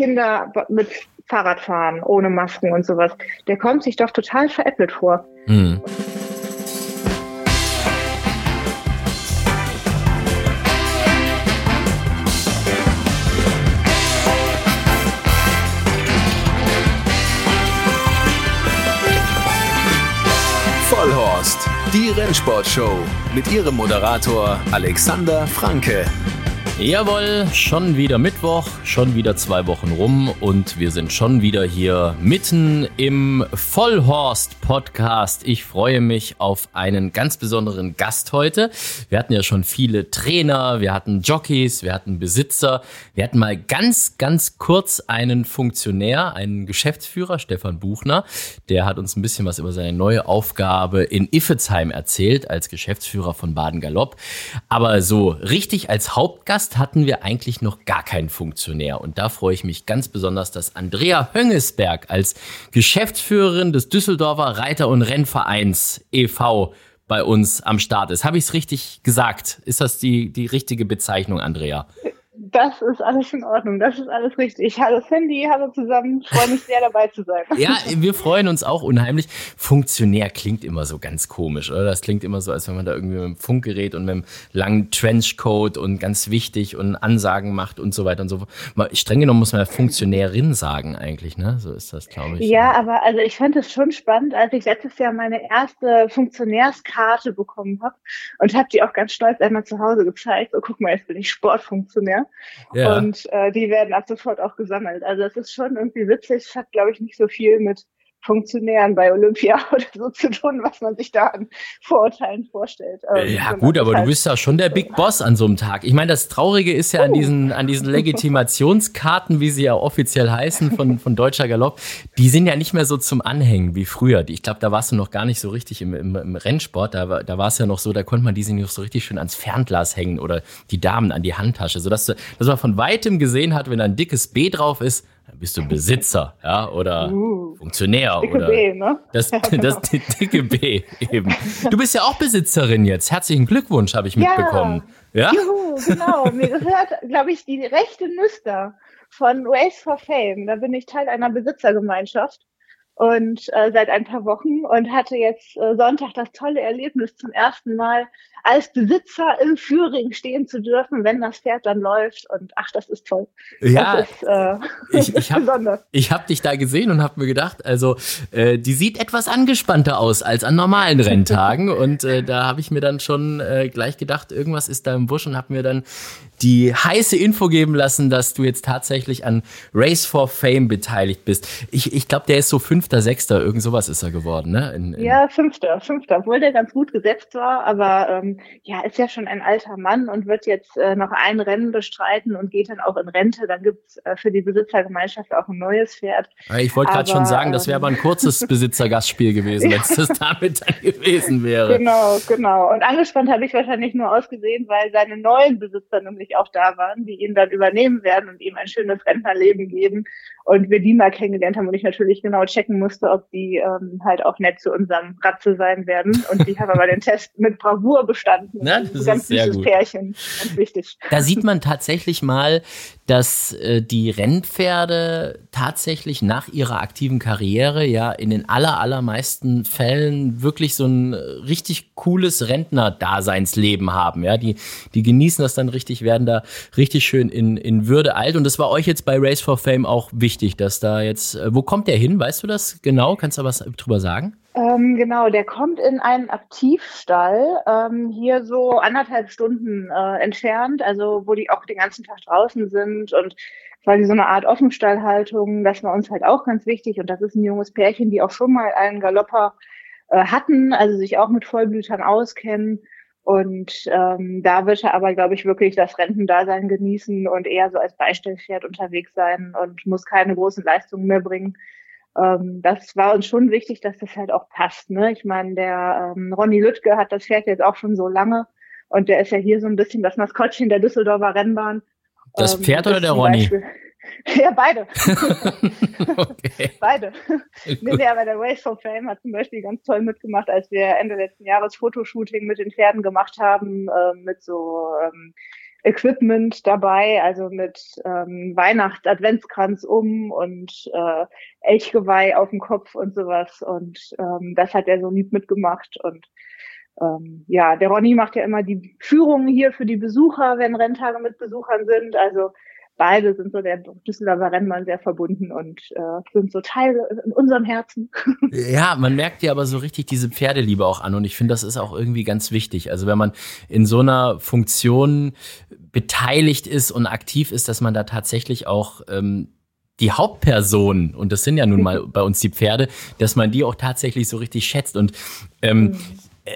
Kinder mit Fahrradfahren ohne Masken und sowas, der kommt sich doch total veräppelt vor. Mhm. Vollhorst, die Rennsportshow mit ihrem Moderator Alexander Franke. Jawohl, schon wieder Mittwoch, schon wieder zwei Wochen rum und wir sind schon wieder hier mitten im Vollhorst-Podcast. Ich freue mich auf einen ganz besonderen Gast heute. Wir hatten ja schon viele Trainer, wir hatten Jockeys, wir hatten Besitzer, wir hatten mal ganz, ganz kurz einen Funktionär, einen Geschäftsführer, Stefan Buchner. Der hat uns ein bisschen was über seine neue Aufgabe in Iffezheim erzählt als Geschäftsführer von Baden Galopp. Aber so richtig als Hauptgast Gast hatten wir eigentlich noch gar keinen Funktionär. Und da freue ich mich ganz besonders, dass Andrea Höngesberg als Geschäftsführerin des Düsseldorfer Reiter- und Rennvereins e.V. bei uns am Start ist. Habe ich es richtig gesagt? Ist das die, die richtige Bezeichnung, Andrea? Das ist alles in Ordnung, das ist alles richtig. Hallo Cindy, hallo zusammen, freue mich sehr dabei zu sein. Ja, wir freuen uns auch unheimlich. Funktionär klingt immer so ganz komisch, oder? Das klingt immer so, als wenn man da irgendwie mit dem Funkgerät und mit einem langen Trenchcoat und ganz wichtig und Ansagen macht und so weiter und so fort. Streng genommen muss man ja Funktionärin sagen eigentlich, ne? So ist das, glaube ich. Ja, aber also ich fand es schon spannend, als ich letztes Jahr meine erste Funktionärskarte bekommen habe und habe die auch ganz stolz einmal zu Hause gezeigt. So, guck mal, jetzt bin ich Sportfunktionär. Ja. Und äh, die werden ab sofort auch gesammelt. Also es ist schon irgendwie witzig. Es hat, glaube ich, nicht so viel mit Funktionären bei Olympia oder so zu tun, was man sich da an Vorurteilen vorstellt. Ähm, ja gut, aber halt du bist ja schon der Big Boss an so einem Tag. Ich meine, das Traurige ist ja an diesen, an diesen Legitimationskarten, wie sie ja offiziell heißen von, von Deutscher Galopp, die sind ja nicht mehr so zum Anhängen wie früher. Ich glaube, da warst du noch gar nicht so richtig im, im, im Rennsport. Da, war, da war es ja noch so, da konnte man diese noch so richtig schön ans Fernglas hängen oder die Damen an die Handtasche, sodass, du, dass man von weitem gesehen hat, wenn da ein dickes B drauf ist, bist du Besitzer, ja, oder uh, Funktionär dicke oder B, ne? das, ja, genau. das dicke B eben. Du bist ja auch Besitzerin jetzt. Herzlichen Glückwunsch, habe ich ja. mitbekommen. Ja, Juhu, genau. Mir gehört, glaube ich, die rechte Nüster von Race for Fame. Da bin ich Teil einer Besitzergemeinschaft und äh, seit ein paar Wochen und hatte jetzt äh, Sonntag das tolle Erlebnis zum ersten Mal als Besitzer im Führing stehen zu dürfen, wenn das Pferd dann läuft und ach, das ist toll. Ja, das ist, äh, ich, ich habe hab dich da gesehen und habe mir gedacht, also äh, die sieht etwas angespannter aus als an normalen Renntagen und äh, da habe ich mir dann schon äh, gleich gedacht, irgendwas ist da im Busch und habe mir dann die heiße Info geben lassen, dass du jetzt tatsächlich an Race for Fame beteiligt bist. Ich, ich glaube, der ist so Fünfter, Sechster, irgend sowas ist er geworden, ne? In, in ja, Fünfter, Fünfter, obwohl der ganz gut gesetzt war, aber ähm, ja, ist ja schon ein alter Mann und wird jetzt äh, noch ein Rennen bestreiten und geht dann auch in Rente. Dann gibt's äh, für die Besitzergemeinschaft auch ein neues Pferd. Ich wollte gerade schon sagen, das wäre aber ein ähm, kurzes Besitzergastspiel gewesen, wenn es das damit dann gewesen wäre. Genau, genau. Und angespannt habe ich wahrscheinlich nur ausgesehen, weil seine neuen Besitzer nämlich auch da waren, die ihn dann übernehmen werden und ihm ein schönes Rentnerleben geben. Und wir die mal kennengelernt haben und ich natürlich genau checken musste, ob die ähm, halt auch nett zu unserem Ratze sein werden. Und die haben aber den Test mit Bravour bestanden. Na, das ganz ist sehr gut. Pärchen, ganz wichtig. Da sieht man tatsächlich mal, dass äh, die Rennpferde tatsächlich nach ihrer aktiven Karriere ja in den aller, allermeisten Fällen wirklich so ein richtig cooles Rentner-Daseinsleben haben. Ja, die, die genießen das dann richtig, werden da richtig schön in, in Würde alt. Und das war euch jetzt bei Race for Fame auch wichtig, dass da jetzt, äh, wo kommt der hin? Weißt du das genau? Kannst du was drüber sagen? Ähm, genau, der kommt in einen Aktivstall, ähm, hier so anderthalb Stunden äh, entfernt, also wo die auch den ganzen Tag draußen sind und quasi so eine Art Offenstallhaltung, das war uns halt auch ganz wichtig und das ist ein junges Pärchen, die auch schon mal einen Galopper äh, hatten, also sich auch mit Vollblütern auskennen und ähm, da wird er aber, glaube ich, wirklich das Rentendasein genießen und eher so als Beistellpferd unterwegs sein und muss keine großen Leistungen mehr bringen ähm, das war uns schon wichtig, dass das halt auch passt. Ne? Ich meine, der ähm, Ronny Lüttke hat das Pferd jetzt auch schon so lange und der ist ja hier so ein bisschen das Maskottchen der Düsseldorfer Rennbahn. Das ähm, Pferd ähm, oder der Ronny? Beispiel, ja, beide. okay. Beide. Nee, nee, aber der Race for Fame hat zum Beispiel ganz toll mitgemacht, als wir Ende letzten Jahres Fotoshooting mit den Pferden gemacht haben, äh, mit so ähm, Equipment dabei, also mit ähm, Weihnachts-Adventskranz um und äh, Elchgeweih auf dem Kopf und sowas. Und ähm, das hat er so lieb mitgemacht. Und ähm, ja, der Ronny macht ja immer die Führungen hier für die Besucher, wenn Renntage mit Besuchern sind. Also beide sind so der Düsseldorfer Rennmann sehr verbunden und äh, sind so Teil in unserem Herzen. Ja, man merkt ja aber so richtig diese Pferdeliebe auch an und ich finde, das ist auch irgendwie ganz wichtig. Also wenn man in so einer Funktion beteiligt ist und aktiv ist, dass man da tatsächlich auch ähm, die Hauptpersonen, und das sind ja nun mal bei uns die Pferde, dass man die auch tatsächlich so richtig schätzt. Und ähm, mhm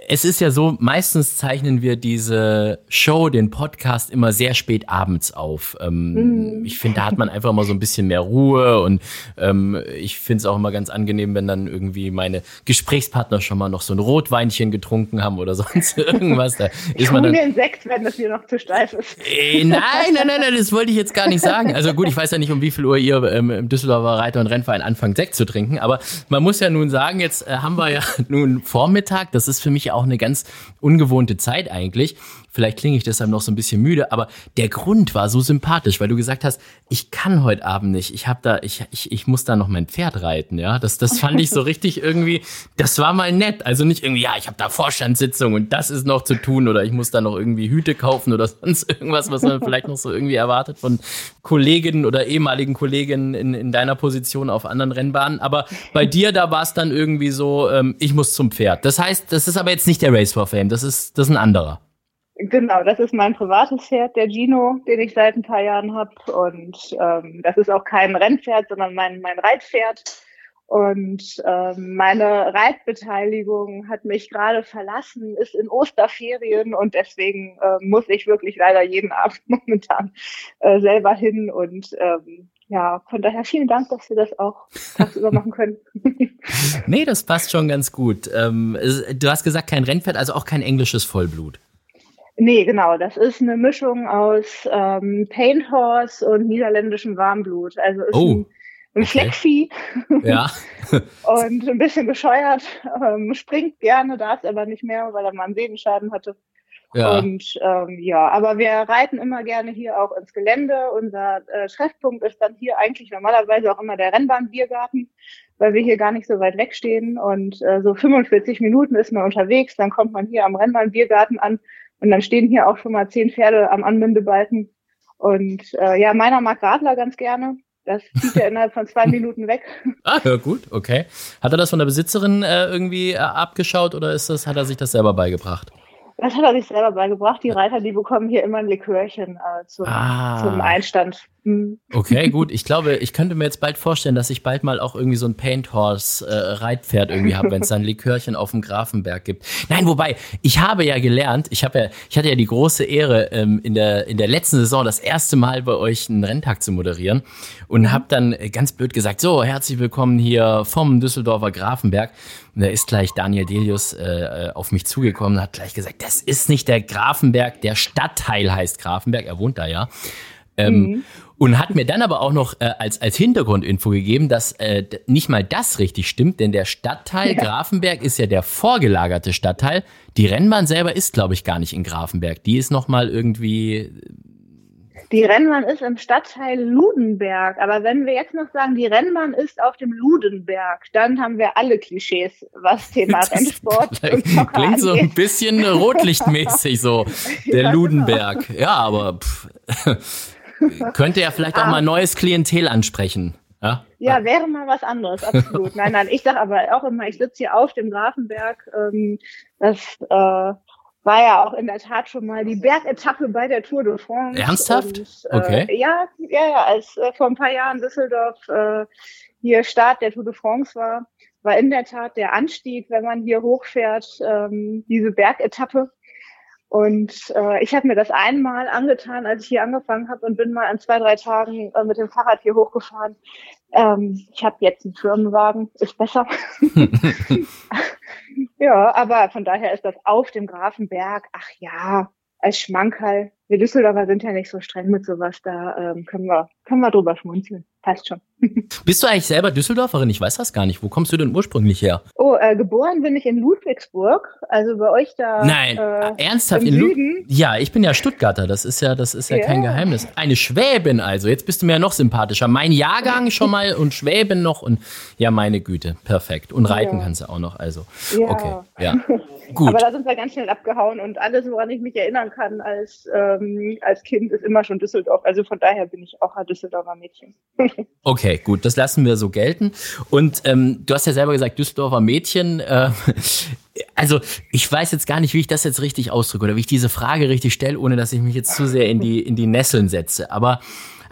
es ist ja so, meistens zeichnen wir diese Show, den Podcast immer sehr spät abends auf. Ähm, mm. Ich finde, da hat man einfach mal so ein bisschen mehr Ruhe und ähm, ich finde es auch immer ganz angenehm, wenn dann irgendwie meine Gesprächspartner schon mal noch so ein Rotweinchen getrunken haben oder sonst irgendwas. Da ist man dann, mir Sekt, wenn das hier noch zu steif ist. Äh, nein, nein, nein, nein, das wollte ich jetzt gar nicht sagen. Also gut, ich weiß ja nicht, um wie viel Uhr ihr ähm, im Düsseldorfer Reiter- und Rennverein anfangt, Sekt zu trinken, aber man muss ja nun sagen, jetzt äh, haben wir ja nun Vormittag, das ist für mich auch eine ganz ungewohnte Zeit eigentlich. Vielleicht klinge ich deshalb noch so ein bisschen müde, aber der Grund war so sympathisch, weil du gesagt hast, ich kann heute Abend nicht. Ich habe da, ich, ich, ich muss da noch mein Pferd reiten, ja. Das, das fand ich so richtig irgendwie, das war mal nett. Also nicht irgendwie, ja, ich habe da Vorstandssitzung und das ist noch zu tun oder ich muss da noch irgendwie Hüte kaufen oder sonst irgendwas, was man vielleicht noch so irgendwie erwartet von Kolleginnen oder ehemaligen Kolleginnen in, in deiner Position auf anderen Rennbahnen. Aber bei dir, da war es dann irgendwie so, ähm, ich muss zum Pferd. Das heißt, das ist aber jetzt nicht der Race for Fame, das ist, das ist ein anderer. Genau, das ist mein privates Pferd, der Gino, den ich seit ein paar Jahren habe. Und ähm, das ist auch kein Rennpferd, sondern mein, mein Reitpferd. Und ähm, meine Reitbeteiligung hat mich gerade verlassen, ist in Osterferien und deswegen äh, muss ich wirklich leider jeden Abend momentan äh, selber hin. Und ähm, ja, von daher vielen Dank, dass wir das auch tagsüber machen können. nee, das passt schon ganz gut. Ähm, du hast gesagt, kein Rennpferd, also auch kein englisches Vollblut. Nee, genau. Das ist eine Mischung aus ähm, Paint Horse und niederländischem Warmblut. Also ist oh. ein, ein okay. Fleckvieh. Ja. und ein bisschen bescheuert. Ähm, springt gerne, darf aber nicht mehr, weil er mal einen Sehenschaden hatte. Ja. Und ähm, ja, aber wir reiten immer gerne hier auch ins Gelände. Unser äh, Treffpunkt ist dann hier eigentlich normalerweise auch immer der Rennbahnbiergarten, weil wir hier gar nicht so weit wegstehen. Und äh, so 45 Minuten ist man unterwegs, dann kommt man hier am Rennbahnbiergarten an und dann stehen hier auch schon mal zehn Pferde am Anbindebalken. Und äh, ja, meiner mag Radler ganz gerne. Das zieht er innerhalb von zwei Minuten weg. Ah, ja, gut, okay. Hat er das von der Besitzerin äh, irgendwie äh, abgeschaut oder ist das, hat er sich das selber beigebracht? Das hat er sich selber beigebracht. Die Reiter, die bekommen hier immer ein Likörchen äh, zum, ah. zum Einstand. Okay, gut. Ich glaube, ich könnte mir jetzt bald vorstellen, dass ich bald mal auch irgendwie so ein Paint Horse äh, Reitpferd irgendwie habe, wenn es dann Likörchen auf dem Grafenberg gibt. Nein, wobei, ich habe ja gelernt, ich habe ja, ich hatte ja die große Ehre, ähm, in, der, in der letzten Saison das erste Mal bei euch einen Renntag zu moderieren und mhm. habe dann ganz blöd gesagt, so, herzlich willkommen hier vom Düsseldorfer Grafenberg. Und da ist gleich Daniel Delius äh, äh, auf mich zugekommen und hat gleich gesagt, das ist nicht der Grafenberg, der Stadtteil heißt Grafenberg, er wohnt da ja. Ähm, mhm. Und hat mir dann aber auch noch äh, als, als Hintergrundinfo gegeben, dass äh, nicht mal das richtig stimmt, denn der Stadtteil ja. Grafenberg ist ja der vorgelagerte Stadtteil. Die Rennbahn selber ist, glaube ich, gar nicht in Grafenberg. Die ist noch mal irgendwie die Rennbahn ist im Stadtteil Ludenberg. Aber wenn wir jetzt noch sagen, die Rennbahn ist auf dem Ludenberg, dann haben wir alle Klischees, was Thema Rennsport und Klingt angeht. so ein bisschen rotlichtmäßig so, der genau. Ludenberg. Ja, aber pff, könnte ja vielleicht auch ah. mal neues Klientel ansprechen. Ja? ja, wäre mal was anderes, absolut. nein, nein, ich sage aber auch immer, ich sitze hier auf dem Grafenberg. Ähm, das äh, war ja auch in der Tat schon mal die Bergetappe bei der Tour de France. Ernsthaft? Und, äh, okay. Ja, ja, ja, als äh, vor ein paar Jahren Düsseldorf äh, hier Start der Tour de France war, war in der Tat der Anstieg, wenn man hier hochfährt, ähm, diese Bergetappe. Und äh, ich habe mir das einmal angetan, als ich hier angefangen habe und bin mal an zwei, drei Tagen äh, mit dem Fahrrad hier hochgefahren. Ähm, ich habe jetzt einen Firmenwagen, ist besser. ja, aber von daher ist das auf dem Grafenberg, ach ja, als Schmankerl wir Düsseldorfer sind ja nicht so streng mit sowas, da ähm, können, wir, können wir drüber schmunzeln. Passt schon. Bist du eigentlich selber Düsseldorferin? Ich weiß das gar nicht. Wo kommst du denn ursprünglich her? Oh, äh, geboren bin ich in Ludwigsburg, also bei euch da. Nein, äh, ernsthaft in Süden? Ja, ich bin ja Stuttgarter, das ist ja, das ist ja, ja, kein Geheimnis. Eine Schwäbin also. Jetzt bist du mir ja noch sympathischer. Mein Jahrgang schon mal und Schwäbin noch und ja, meine Güte, perfekt. Und reiten ja. kannst du auch noch, also. Okay, ja. Gut. Aber da sind wir ganz schnell abgehauen und alles, woran ich mich erinnern kann als, ähm, als Kind, ist immer schon Düsseldorf. Also von daher bin ich auch ein Düsseldorfer Mädchen. okay, gut, das lassen wir so gelten. Und ähm, du hast ja selber gesagt, Düsseldorfer Mädchen. Äh, also ich weiß jetzt gar nicht, wie ich das jetzt richtig ausdrücke oder wie ich diese Frage richtig stelle, ohne dass ich mich jetzt zu sehr in die, in die Nesseln setze. Aber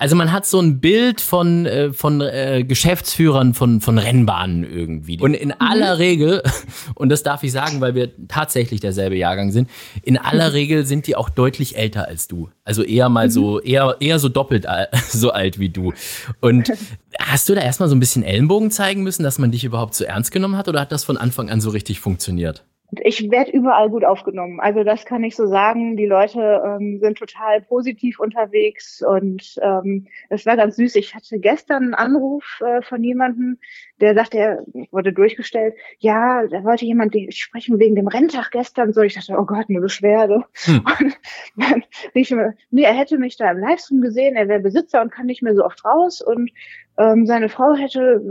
also man hat so ein Bild von, äh, von äh, Geschäftsführern von, von Rennbahnen irgendwie. Und in aller mhm. Regel, und das darf ich sagen, weil wir tatsächlich derselbe Jahrgang sind, in aller mhm. Regel sind die auch deutlich älter als du. Also eher mal so, mhm. eher, eher so doppelt so alt wie du. Und hast du da erstmal so ein bisschen Ellenbogen zeigen müssen, dass man dich überhaupt so ernst genommen hat oder hat das von Anfang an so richtig funktioniert? Ich werde überall gut aufgenommen. Also das kann ich so sagen. Die Leute ähm, sind total positiv unterwegs und ähm, es war ganz süß. Ich hatte gestern einen Anruf äh, von jemandem, der sagte, er wurde durchgestellt, ja, da wollte jemand sprechen wegen dem Renntag gestern. So, ich dachte, oh Gott, eine Beschwerde. Hm. Und dann rief ich mir, nee, er hätte mich da im Livestream gesehen, er wäre Besitzer und kann nicht mehr so oft raus und ähm, seine Frau hätte,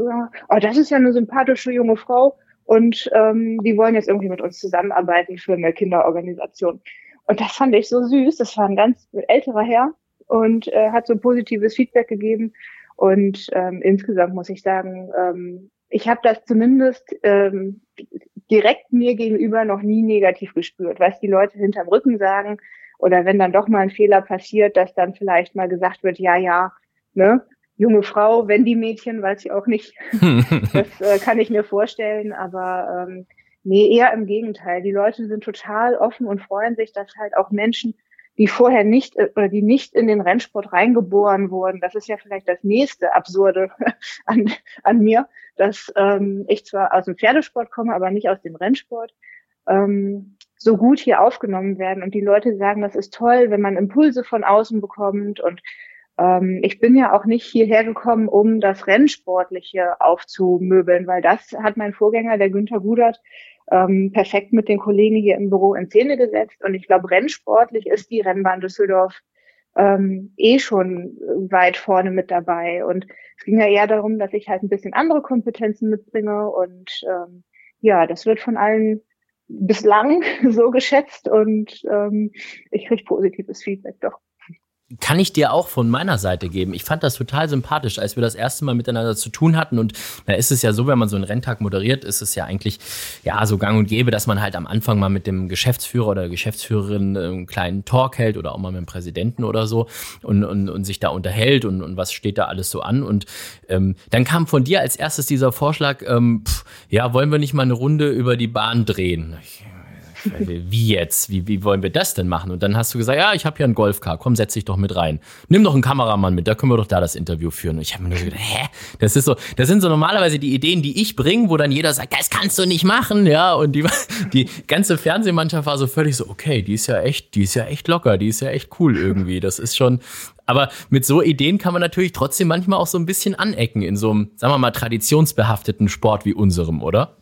oh, das ist ja eine sympathische junge Frau und ähm, die wollen jetzt irgendwie mit uns zusammenarbeiten für eine Kinderorganisation. Und das fand ich so süß. Das war ein ganz älterer Herr und äh, hat so positives Feedback gegeben. Und ähm, insgesamt muss ich sagen, ähm, ich habe das zumindest ähm, direkt mir gegenüber noch nie negativ gespürt, was die Leute hinterm Rücken sagen oder wenn dann doch mal ein Fehler passiert, dass dann vielleicht mal gesagt wird, ja, ja, ne, junge Frau, wenn die Mädchen, weiß ich auch nicht. das äh, kann ich mir vorstellen, aber ähm, nee, eher im Gegenteil. Die Leute sind total offen und freuen sich, dass halt auch Menschen, die vorher nicht äh, oder die nicht in den Rennsport reingeboren wurden, das ist ja vielleicht das nächste Absurde an, an mir, dass ähm, ich zwar aus dem Pferdesport komme, aber nicht aus dem Rennsport. Ähm, so gut hier aufgenommen werden und die Leute sagen, das ist toll, wenn man Impulse von außen bekommt und ich bin ja auch nicht hierher gekommen, um das Rennsportliche aufzumöbeln, weil das hat mein Vorgänger, der Günther Gudert, ähm, perfekt mit den Kollegen hier im Büro in Szene gesetzt. Und ich glaube, rennsportlich ist die Rennbahn Düsseldorf ähm, eh schon weit vorne mit dabei. Und es ging ja eher darum, dass ich halt ein bisschen andere Kompetenzen mitbringe. Und ähm, ja, das wird von allen bislang so geschätzt und ähm, ich kriege positives Feedback doch kann ich dir auch von meiner Seite geben. Ich fand das total sympathisch, als wir das erste Mal miteinander zu tun hatten. Und da ist es ja so, wenn man so einen Renntag moderiert, ist es ja eigentlich ja so gang und gäbe, dass man halt am Anfang mal mit dem Geschäftsführer oder Geschäftsführerin einen kleinen Talk hält oder auch mal mit dem Präsidenten oder so und, und, und sich da unterhält und, und was steht da alles so an. Und ähm, dann kam von dir als erstes dieser Vorschlag, ähm, pff, ja, wollen wir nicht mal eine Runde über die Bahn drehen? Ich, wie jetzt? Wie, wie wollen wir das denn machen? Und dann hast du gesagt, ja, ich habe hier einen Golfcar, komm, setz dich doch mit rein. Nimm doch einen Kameramann mit, da können wir doch da das Interview führen. Und ich habe mir nur gedacht, hä? Das ist so, das sind so normalerweise die Ideen, die ich bringe, wo dann jeder sagt, das kannst du nicht machen, ja. Und die, die ganze Fernsehmannschaft war so völlig so, okay, die ist ja echt, die ist ja echt locker, die ist ja echt cool irgendwie. Das ist schon, aber mit so Ideen kann man natürlich trotzdem manchmal auch so ein bisschen anecken in so einem, sagen wir mal, traditionsbehafteten Sport wie unserem, oder?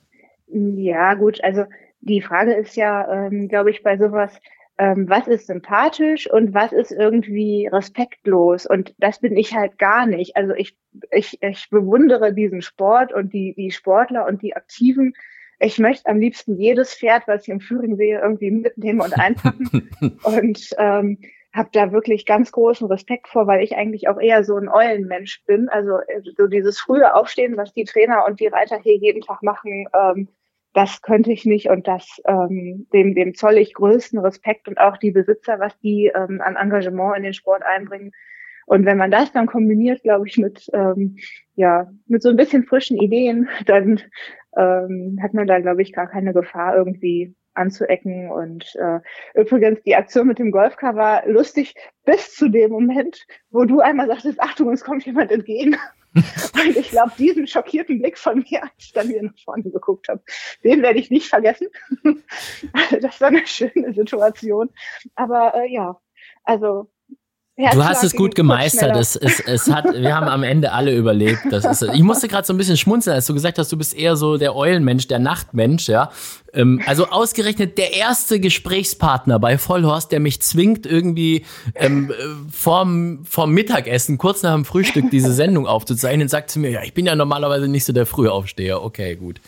Ja, gut, also die Frage ist ja, ähm, glaube ich, bei sowas, ähm, was ist sympathisch und was ist irgendwie respektlos. Und das bin ich halt gar nicht. Also ich, ich, ich bewundere diesen Sport und die, die Sportler und die Aktiven. Ich möchte am liebsten jedes Pferd, was ich im Führing sehe, irgendwie mitnehmen und einpacken. und ähm, habe da wirklich ganz großen Respekt vor, weil ich eigentlich auch eher so ein Eulenmensch bin. Also äh, so dieses frühe Aufstehen, was die Trainer und die Reiter hier jeden Tag machen, ähm, das könnte ich nicht und das ähm, dem, dem zolle ich größten Respekt und auch die Besitzer, was die ähm, an Engagement in den Sport einbringen. Und wenn man das dann kombiniert, glaube ich, mit ähm, ja mit so ein bisschen frischen Ideen, dann ähm, hat man da, glaube ich, gar keine Gefahr irgendwie anzuecken. Und äh, übrigens, die Aktion mit dem Golfcar war lustig bis zu dem Moment, wo du einmal sagtest, Achtung, es kommt jemand entgegen. Und ich glaube, diesen schockierten Blick von mir, als ich dann wieder nach vorne geguckt habe, den werde ich nicht vergessen. das war eine schöne Situation. Aber äh, ja, Also Du hast es gut gemeistert. Es, es, es hat, wir haben am Ende alle überlebt. Das ist, ich musste gerade so ein bisschen schmunzeln, als du gesagt hast, du bist eher so der Eulenmensch, der Nachtmensch, ja. Ähm, also ausgerechnet der erste Gesprächspartner bei Vollhorst, der mich zwingt, irgendwie ähm, vorm, vorm Mittagessen, kurz nach dem Frühstück, diese Sendung aufzuzeichnen, sagt zu mir, ja, ich bin ja normalerweise nicht so der Frühaufsteher. Okay, gut.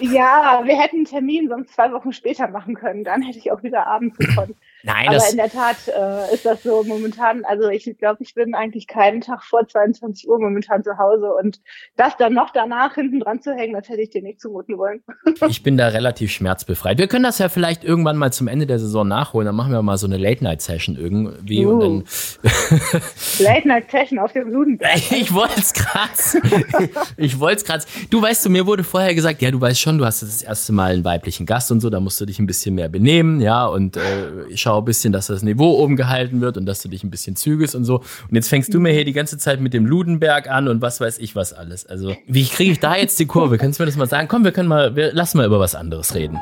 ja, wir hätten einen Termin sonst zwei Wochen später machen können. Dann hätte ich auch wieder abends gekonnt. Nein, Aber in der Tat äh, ist das so momentan. Also ich glaube, ich bin eigentlich keinen Tag vor 22 Uhr momentan zu Hause und das dann noch danach hinten dran zu hängen, das hätte ich dir nicht zumuten wollen. ich bin da relativ schmerzbefreit. Wir können das ja vielleicht irgendwann mal zum Ende der Saison nachholen. Dann machen wir mal so eine Late-Night-Session irgendwie. Uh. Und dann Late-Night-Session auf dem Ludenberg. ich wollte es gerade. ich wollte es gerade. Du weißt du, mir wurde vorher gesagt, ja, du weißt schon, du hast das erste Mal einen weiblichen Gast und so, da musst du dich ein bisschen mehr benehmen, ja, und äh, schau ein bisschen, dass das Niveau oben gehalten wird und dass du dich ein bisschen zügest und so. Und jetzt fängst du mir hier die ganze Zeit mit dem Ludenberg an und was weiß ich was alles. Also, wie kriege ich da jetzt die Kurve? Kannst du mir das mal sagen? Komm, wir können mal, wir lassen mal über was anderes reden.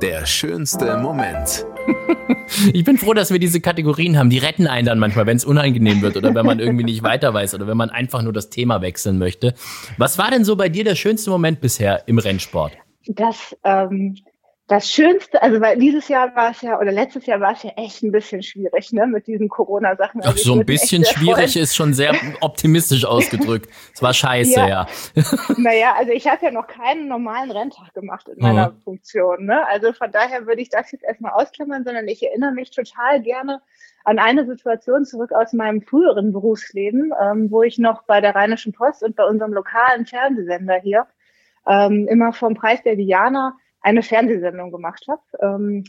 Der schönste Moment. ich bin froh, dass wir diese Kategorien haben. Die retten einen dann manchmal, wenn es unangenehm wird oder wenn man irgendwie nicht weiter weiß oder wenn man einfach nur das Thema wechseln möchte. Was war denn so bei dir der schönste Moment bisher im Rennsport? Das ähm, das Schönste, also weil dieses Jahr war es ja, oder letztes Jahr war es ja echt ein bisschen schwierig, ne, mit diesen Corona-Sachen. Also so ein bisschen schwierig freuen. ist schon sehr optimistisch ausgedrückt. Es war scheiße, ja. ja. naja, also ich habe ja noch keinen normalen Renntag gemacht in meiner mhm. Funktion, ne? Also von daher würde ich das jetzt erstmal ausklammern, sondern ich erinnere mich total gerne an eine Situation zurück aus meinem früheren Berufsleben, ähm, wo ich noch bei der Rheinischen Post und bei unserem lokalen Fernsehsender hier ähm, immer vom Preis der Diana eine Fernsehsendung gemacht habe. Ähm,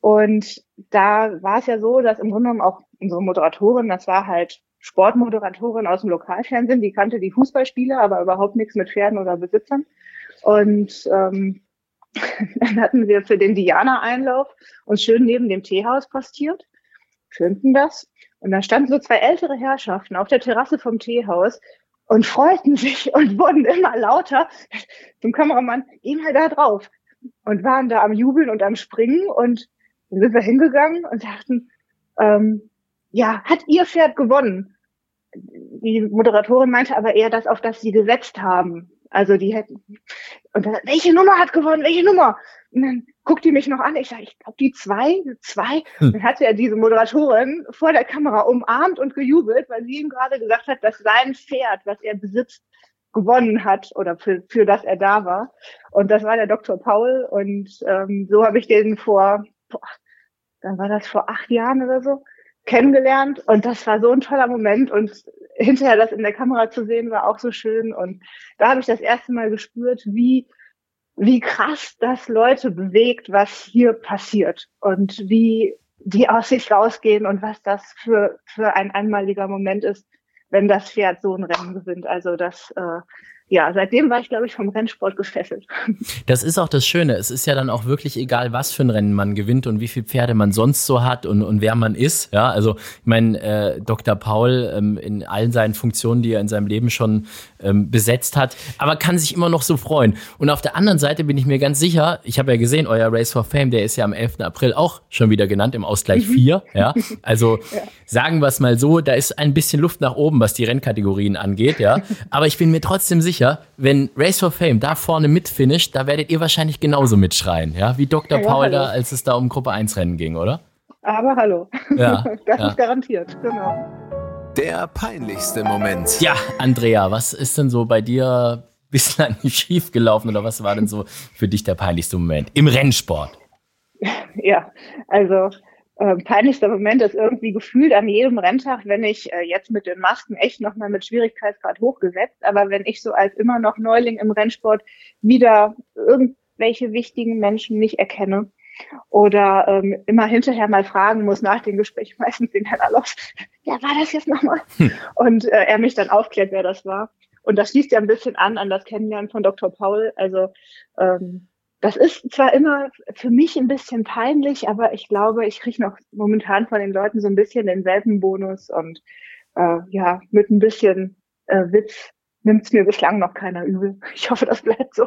und da war es ja so, dass im Grunde genommen auch unsere Moderatorin, das war halt Sportmoderatorin aus dem Lokalfernsehen, die kannte die Fußballspiele, aber überhaupt nichts mit Pferden oder Besitzern. Und ähm, dann hatten wir für den Diana-Einlauf uns schön neben dem Teehaus postiert, filmten das. Und da standen so zwei ältere Herrschaften auf der Terrasse vom Teehaus und freuten sich und wurden immer lauter. Zum Kameramann, geh mal da drauf und waren da am Jubeln und am Springen und dann sind wir hingegangen und sagten, ähm, ja, hat ihr Pferd gewonnen? Die Moderatorin meinte aber eher das, auf das sie gesetzt haben. Also die hätten, und dann, welche Nummer hat gewonnen? Welche Nummer? Und dann guckt die mich noch an. Ich sage, ich glaube, die zwei, zwei. Hm. Dann hat ja diese Moderatorin vor der Kamera umarmt und gejubelt, weil sie ihm gerade gesagt hat, dass sein Pferd, was er besitzt, gewonnen hat oder für, für das er da war. Und das war der Dr. Paul. Und ähm, so habe ich den vor, boah, dann war das vor acht Jahren oder so, kennengelernt. Und das war so ein toller Moment. Und hinterher das in der Kamera zu sehen, war auch so schön. Und da habe ich das erste Mal gespürt, wie wie krass das Leute bewegt, was hier passiert und wie die aus sich rausgehen und was das für, für ein einmaliger Moment ist, wenn das Pferd so ein Rennen gewinnt. Also das äh, ja, seitdem war ich, glaube ich, vom Rennsport gefesselt. Das ist auch das Schöne. Es ist ja dann auch wirklich egal, was für ein Rennen man gewinnt und wie viele Pferde man sonst so hat und, und wer man ist. Ja, also ich meine, äh, Dr. Paul ähm, in allen seinen Funktionen, die er in seinem Leben schon ähm, besetzt hat, aber kann sich immer noch so freuen. Und auf der anderen Seite bin ich mir ganz sicher, ich habe ja gesehen, euer Race for Fame, der ist ja am 11. April auch schon wieder genannt im Ausgleich 4. Mhm. Ja, also ja. sagen wir es mal so, da ist ein bisschen Luft nach oben, was die Rennkategorien angeht. Ja, aber ich bin mir trotzdem sicher, sicher, wenn Race for Fame da vorne mitfinisht, da werdet ihr wahrscheinlich genauso mitschreien, ja, wie Dr. Ja, Paul hallo. da, als es da um Gruppe 1 Rennen ging, oder? Aber hallo. Ja, das ja. ist garantiert, genau. Der peinlichste Moment. Ja, Andrea, was ist denn so bei dir bislang schief gelaufen oder was war denn so für dich der peinlichste Moment im Rennsport? Ja, also äh, peinlichster Moment ist irgendwie gefühlt an jedem Renntag, wenn ich äh, jetzt mit den Masken echt nochmal mit Schwierigkeitsgrad hochgesetzt, aber wenn ich so als immer noch Neuling im Rennsport wieder irgendwelche wichtigen Menschen nicht erkenne oder ähm, immer hinterher mal fragen muss nach dem Gespräch, meistens den Herrn Allof, ja, war das jetzt nochmal? Hm. Und äh, er mich dann aufklärt, wer das war. Und das schließt ja ein bisschen an an das Kennenlernen von Dr. Paul. Also ähm, das ist zwar immer für mich ein bisschen peinlich, aber ich glaube, ich kriege noch momentan von den Leuten so ein bisschen denselben Bonus und äh, ja, mit ein bisschen äh, Witz nimmt es mir bislang noch keiner übel. Ich hoffe, das bleibt so.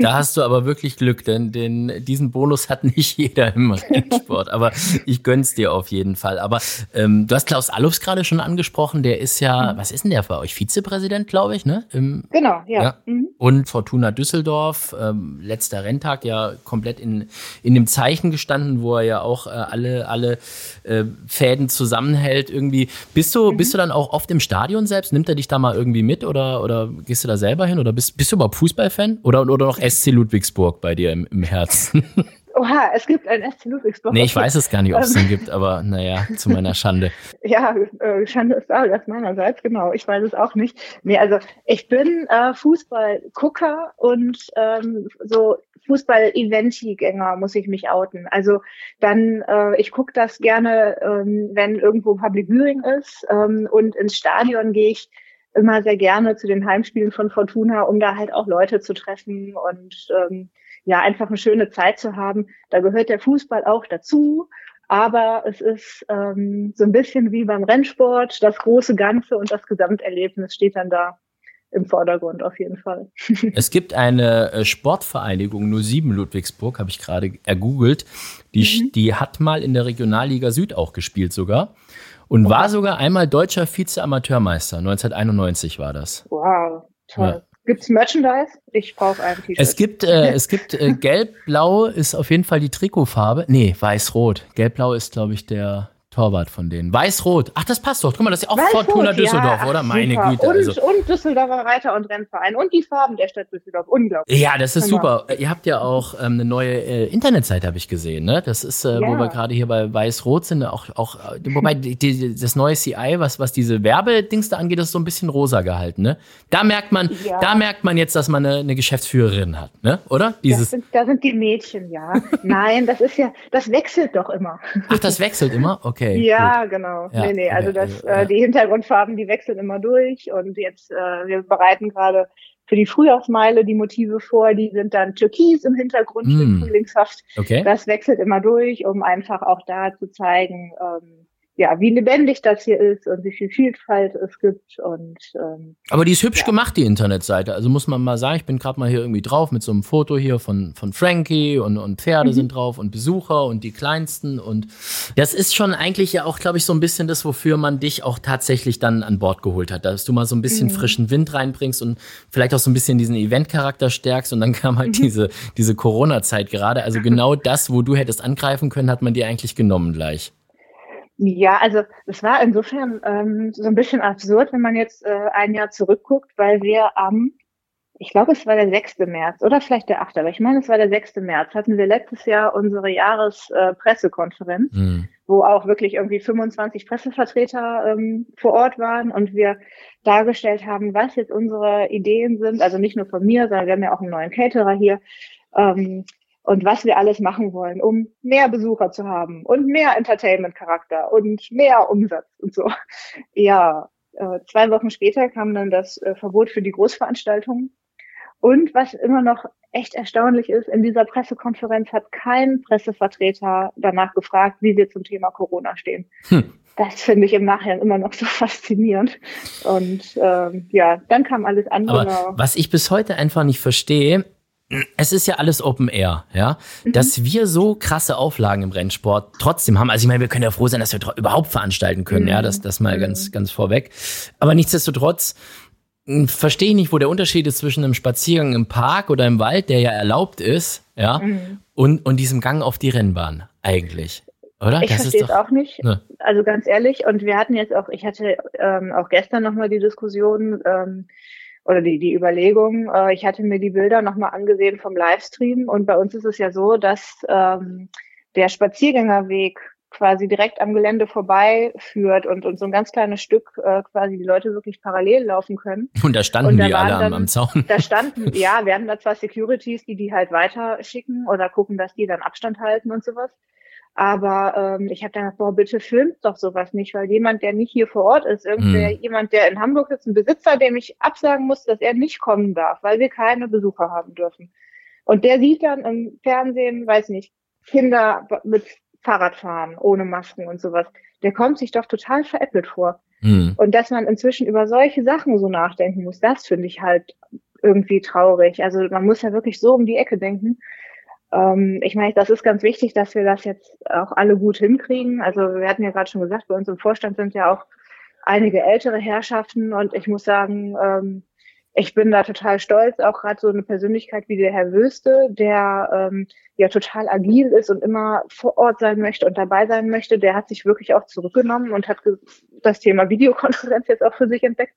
Da hast du aber wirklich Glück, denn den, diesen Bonus hat nicht jeder im Rennsport. aber ich gönn's dir auf jeden Fall. Aber ähm, du hast Klaus Allofs gerade schon angesprochen. Der ist ja, mhm. was ist denn der bei euch? Vizepräsident, glaube ich, ne? Im, genau, ja. ja. Mhm. Und Fortuna Düsseldorf, ähm, letzter Renntag ja komplett in, in dem Zeichen gestanden, wo er ja auch äh, alle, alle äh, Fäden zusammenhält irgendwie. Bist du, mhm. bist du dann auch oft im Stadion selbst? Nimmt er dich da mal irgendwie mit oder oder, gehst du da selber hin? Oder bist, bist du überhaupt Fußballfan? Oder, oder noch SC Ludwigsburg bei dir im, im Herzen? Oha, es gibt ein SC Ludwigsburg. Nee, ich weiß es gar nicht, ob es den gibt, aber naja, zu meiner Schande. ja, äh, Schande ist auch das meinerseits, genau. Ich weiß es auch nicht. Nee, also ich bin äh, Fußballgucker und ähm, so Fußball-Eventi-Gänger, muss ich mich outen. Also dann, äh, ich gucke das gerne, ähm, wenn irgendwo Public Viewing ist ähm, und ins Stadion gehe ich immer sehr gerne zu den Heimspielen von Fortuna, um da halt auch Leute zu treffen und ähm, ja, einfach eine schöne Zeit zu haben. Da gehört der Fußball auch dazu. Aber es ist ähm, so ein bisschen wie beim Rennsport. Das große Ganze und das Gesamterlebnis steht dann da im Vordergrund auf jeden Fall. es gibt eine äh, Sportvereinigung 07 Ludwigsburg, habe ich gerade ergoogelt. Die, mhm. die hat mal in der Regionalliga Süd auch gespielt sogar. Und war sogar einmal deutscher Vize-Amateurmeister. 1991 war das. Wow, toll. Ja. Gibt's Merchandise? Ich brauche ein T-Shirt. Es gibt, äh, es gibt äh, gelb-blau ist auf jeden Fall die Trikotfarbe. Nee, weiß-rot. Gelb-blau ist, glaube ich, der Torwart von denen. Weiß-Rot. Ach, das passt doch. Guck mal, das ist ja auch Fortuna Düsseldorf, ja, oder? Meine super. Güte. Und, also. und Düsseldorfer Reiter- und Rennverein und die Farben der Stadt Düsseldorf. Unglaublich. Ja, das ist genau. super. Ihr habt ja auch ähm, eine neue äh, Internetseite, habe ich gesehen. Ne? Das ist, äh, ja. wo wir gerade hier bei Weiß-Rot sind, auch, auch äh, wobei die, die, das neue CI, was, was diese Werbedings da angeht, ist so ein bisschen rosa gehalten. Ne? Da merkt man, ja. da merkt man jetzt, dass man eine, eine Geschäftsführerin hat, ne? oder? Dieses sind, da sind die Mädchen, ja. Nein, das ist ja, das wechselt doch immer. Ach, das wechselt immer? Okay. Ja, gut. genau. Ja, nee, nee, also das, äh, die Hintergrundfarben, die wechseln immer durch und jetzt, äh, wir bereiten gerade für die Frühjahrsmeile die Motive vor, die sind dann türkis im Hintergrund, mm. frühlingshaft. Okay. Das wechselt immer durch, um einfach auch da zu zeigen, ähm, ja, wie lebendig das hier ist und wie viel Vielfalt es gibt. Und, ähm, Aber die ist hübsch ja. gemacht, die Internetseite. Also muss man mal sagen, ich bin gerade mal hier irgendwie drauf mit so einem Foto hier von, von Frankie und, und Pferde mhm. sind drauf und Besucher und die Kleinsten. Und das ist schon eigentlich ja auch, glaube ich, so ein bisschen das, wofür man dich auch tatsächlich dann an Bord geholt hat. Dass du mal so ein bisschen mhm. frischen Wind reinbringst und vielleicht auch so ein bisschen diesen Eventcharakter stärkst. Und dann kam halt mhm. diese, diese Corona-Zeit gerade. Also genau das, wo du hättest angreifen können, hat man dir eigentlich genommen gleich. Ja, also es war insofern ähm, so ein bisschen absurd, wenn man jetzt äh, ein Jahr zurückguckt, weil wir am, ich glaube, es war der 6. März oder vielleicht der 8., aber ich meine, es war der 6. März, hatten wir letztes Jahr unsere Jahrespressekonferenz, äh, mhm. wo auch wirklich irgendwie 25 Pressevertreter ähm, vor Ort waren und wir dargestellt haben, was jetzt unsere Ideen sind, also nicht nur von mir, sondern wir haben ja auch einen neuen Caterer hier, ähm, und was wir alles machen wollen, um mehr Besucher zu haben und mehr Entertainment-Charakter und mehr Umsatz und so. Ja, äh, zwei Wochen später kam dann das äh, Verbot für die Großveranstaltungen. Und was immer noch echt erstaunlich ist, in dieser Pressekonferenz hat kein Pressevertreter danach gefragt, wie wir zum Thema Corona stehen. Hm. Das finde ich im Nachhinein immer noch so faszinierend. Und ähm, ja, dann kam alles andere. Aber was ich bis heute einfach nicht verstehe, es ist ja alles Open Air, ja. Mhm. Dass wir so krasse Auflagen im Rennsport trotzdem haben. Also ich meine, wir können ja froh sein, dass wir überhaupt veranstalten können, mhm. ja. Das, das mal mhm. ganz, ganz vorweg. Aber nichtsdestotrotz hm, verstehe ich nicht, wo der Unterschied ist zwischen einem Spaziergang im Park oder im Wald, der ja erlaubt ist, ja, mhm. und, und diesem Gang auf die Rennbahn eigentlich. Oder? Ich verstehe es auch nicht. Ne. Also ganz ehrlich, und wir hatten jetzt auch, ich hatte ähm, auch gestern nochmal die Diskussion, ähm, oder die, die Überlegung, äh, ich hatte mir die Bilder nochmal angesehen vom Livestream und bei uns ist es ja so, dass ähm, der Spaziergängerweg quasi direkt am Gelände vorbei führt und, und so ein ganz kleines Stück äh, quasi die Leute wirklich parallel laufen können. Und da standen und da die alle dann, am Zaun. Da standen, ja, wir hatten da zwar Securities, die die halt weiter schicken oder gucken, dass die dann Abstand halten und sowas. Aber ähm, ich habe dann gedacht, boah, bitte filmt doch sowas nicht, weil jemand, der nicht hier vor Ort ist, irgendwer, mhm. jemand, der in Hamburg ist, ein Besitzer, dem ich absagen muss, dass er nicht kommen darf, weil wir keine Besucher haben dürfen. Und der sieht dann im Fernsehen, weiß nicht, Kinder mit Fahrradfahren ohne Masken und sowas. Der kommt sich doch total veräppelt vor. Mhm. Und dass man inzwischen über solche Sachen so nachdenken muss, das finde ich halt irgendwie traurig. Also man muss ja wirklich so um die Ecke denken. Ähm, ich meine, das ist ganz wichtig, dass wir das jetzt auch alle gut hinkriegen. Also wir hatten ja gerade schon gesagt, bei uns im Vorstand sind ja auch einige ältere Herrschaften und ich muss sagen, ähm, ich bin da total stolz, auch gerade so eine Persönlichkeit wie der Herr Wüste, der ähm, ja total agil ist und immer vor Ort sein möchte und dabei sein möchte, der hat sich wirklich auch zurückgenommen und hat das Thema Videokonferenz jetzt auch für sich entdeckt.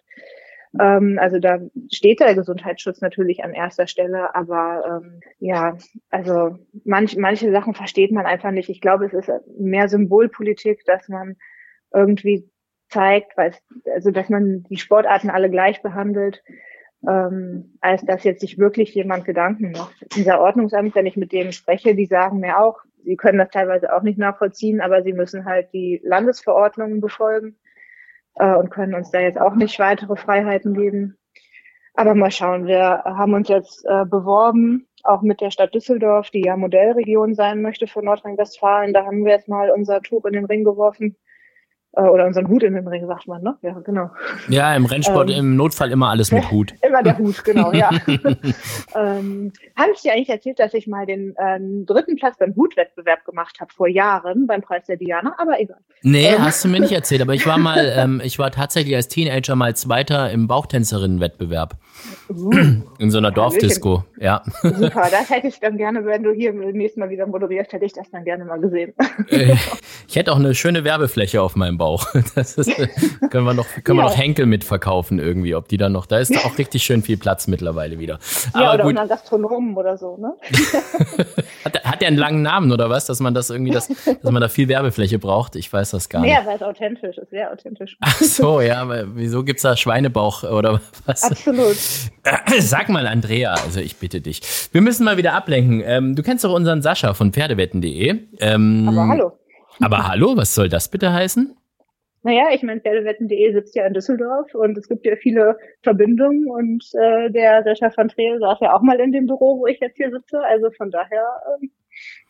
Ähm, also da steht der Gesundheitsschutz natürlich an erster Stelle, aber ähm, ja, also manch, manche Sachen versteht man einfach nicht. Ich glaube, es ist mehr Symbolpolitik, dass man irgendwie zeigt, weil also dass man die Sportarten alle gleich behandelt ähm, als dass jetzt sich wirklich jemand Gedanken macht. Unser Ordnungsamt, wenn ich mit denen spreche, die sagen mir auch, sie können das teilweise auch nicht nachvollziehen, aber sie müssen halt die Landesverordnungen befolgen äh, und können uns da jetzt auch nicht weitere Freiheiten geben. Aber mal schauen, wir haben uns jetzt äh, beworben, auch mit der Stadt Düsseldorf, die ja Modellregion sein möchte für Nordrhein-Westfalen. Da haben wir jetzt mal unser Tuch in den Ring geworfen oder unseren Hut in den Ring, sagt man, ne? Ja, genau. Ja, im Rennsport ähm, im Notfall immer alles mit Hut. immer der Hut, genau, ja. ähm, habe ich dir eigentlich erzählt, dass ich mal den ähm, dritten Platz beim Hutwettbewerb gemacht habe vor Jahren beim Preis der Diana, aber egal. Nee, ähm. hast du mir nicht erzählt, aber ich war mal, ähm, ich war tatsächlich als Teenager mal Zweiter im Bauchtänzerinnenwettbewerb. Uh, in so einer Dorfdisco, ja. Super, das hätte ich dann gerne, wenn du hier nächstes Mal wieder moderierst, hätte ich das dann gerne mal gesehen. Äh, ich hätte auch eine schöne Werbefläche auf meinem Bauch. Das ist, können wir noch, können ja. wir noch Henkel mitverkaufen irgendwie, ob die dann noch, da ist auch richtig schön viel Platz mittlerweile wieder. Aber ja, oder gut. Gastronomen oder so, ne? hat, hat der einen langen Namen oder was, dass man das irgendwie, das, dass man da viel Werbefläche braucht? Ich weiß das gar nicht. Ja, weil es authentisch ist, sehr authentisch. Ach so, ja, aber wieso gibt's da Schweinebauch oder was? Absolut. Sag mal, Andrea, also ich bitte dich. Wir müssen mal wieder ablenken. Ähm, du kennst doch unseren Sascha von Pferdewetten.de. Ähm, aber hallo. Aber hallo, was soll das bitte heißen? Naja, ich meine, Pferdewetten.de sitzt ja in Düsseldorf und es gibt ja viele Verbindungen und äh, der Sascha von Trehl saß ja auch mal in dem Büro, wo ich jetzt hier sitze. Also von daher, ähm,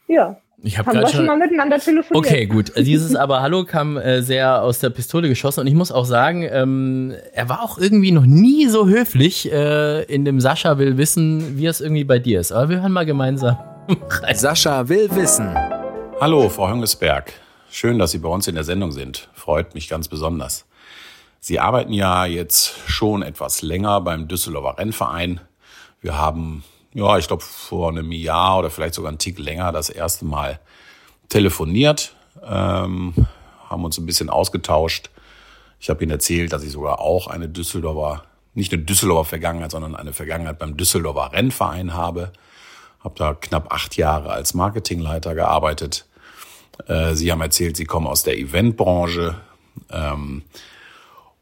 ja. Ich hab haben wir schon mal miteinander telefoniert. Okay, gut. Dieses aber Hallo kam äh, sehr aus der Pistole geschossen und ich muss auch sagen, ähm, er war auch irgendwie noch nie so höflich äh, in dem Sascha will wissen, wie es irgendwie bei dir ist. Aber wir hören mal gemeinsam. rein. Sascha will wissen. Hallo, Frau Höngesberg. Schön, dass Sie bei uns in der Sendung sind. Freut mich ganz besonders. Sie arbeiten ja jetzt schon etwas länger beim Düsseldorfer Rennverein. Wir haben ja, ich glaube, vor einem Jahr oder vielleicht sogar einen Tick länger das erste Mal telefoniert, ähm, haben uns ein bisschen ausgetauscht. Ich habe Ihnen erzählt, dass ich sogar auch eine Düsseldorfer, nicht eine Düsseldorfer Vergangenheit, sondern eine Vergangenheit beim Düsseldorfer Rennverein habe. Habe da knapp acht Jahre als Marketingleiter gearbeitet. Äh, Sie haben erzählt, Sie kommen aus der Eventbranche. Ähm,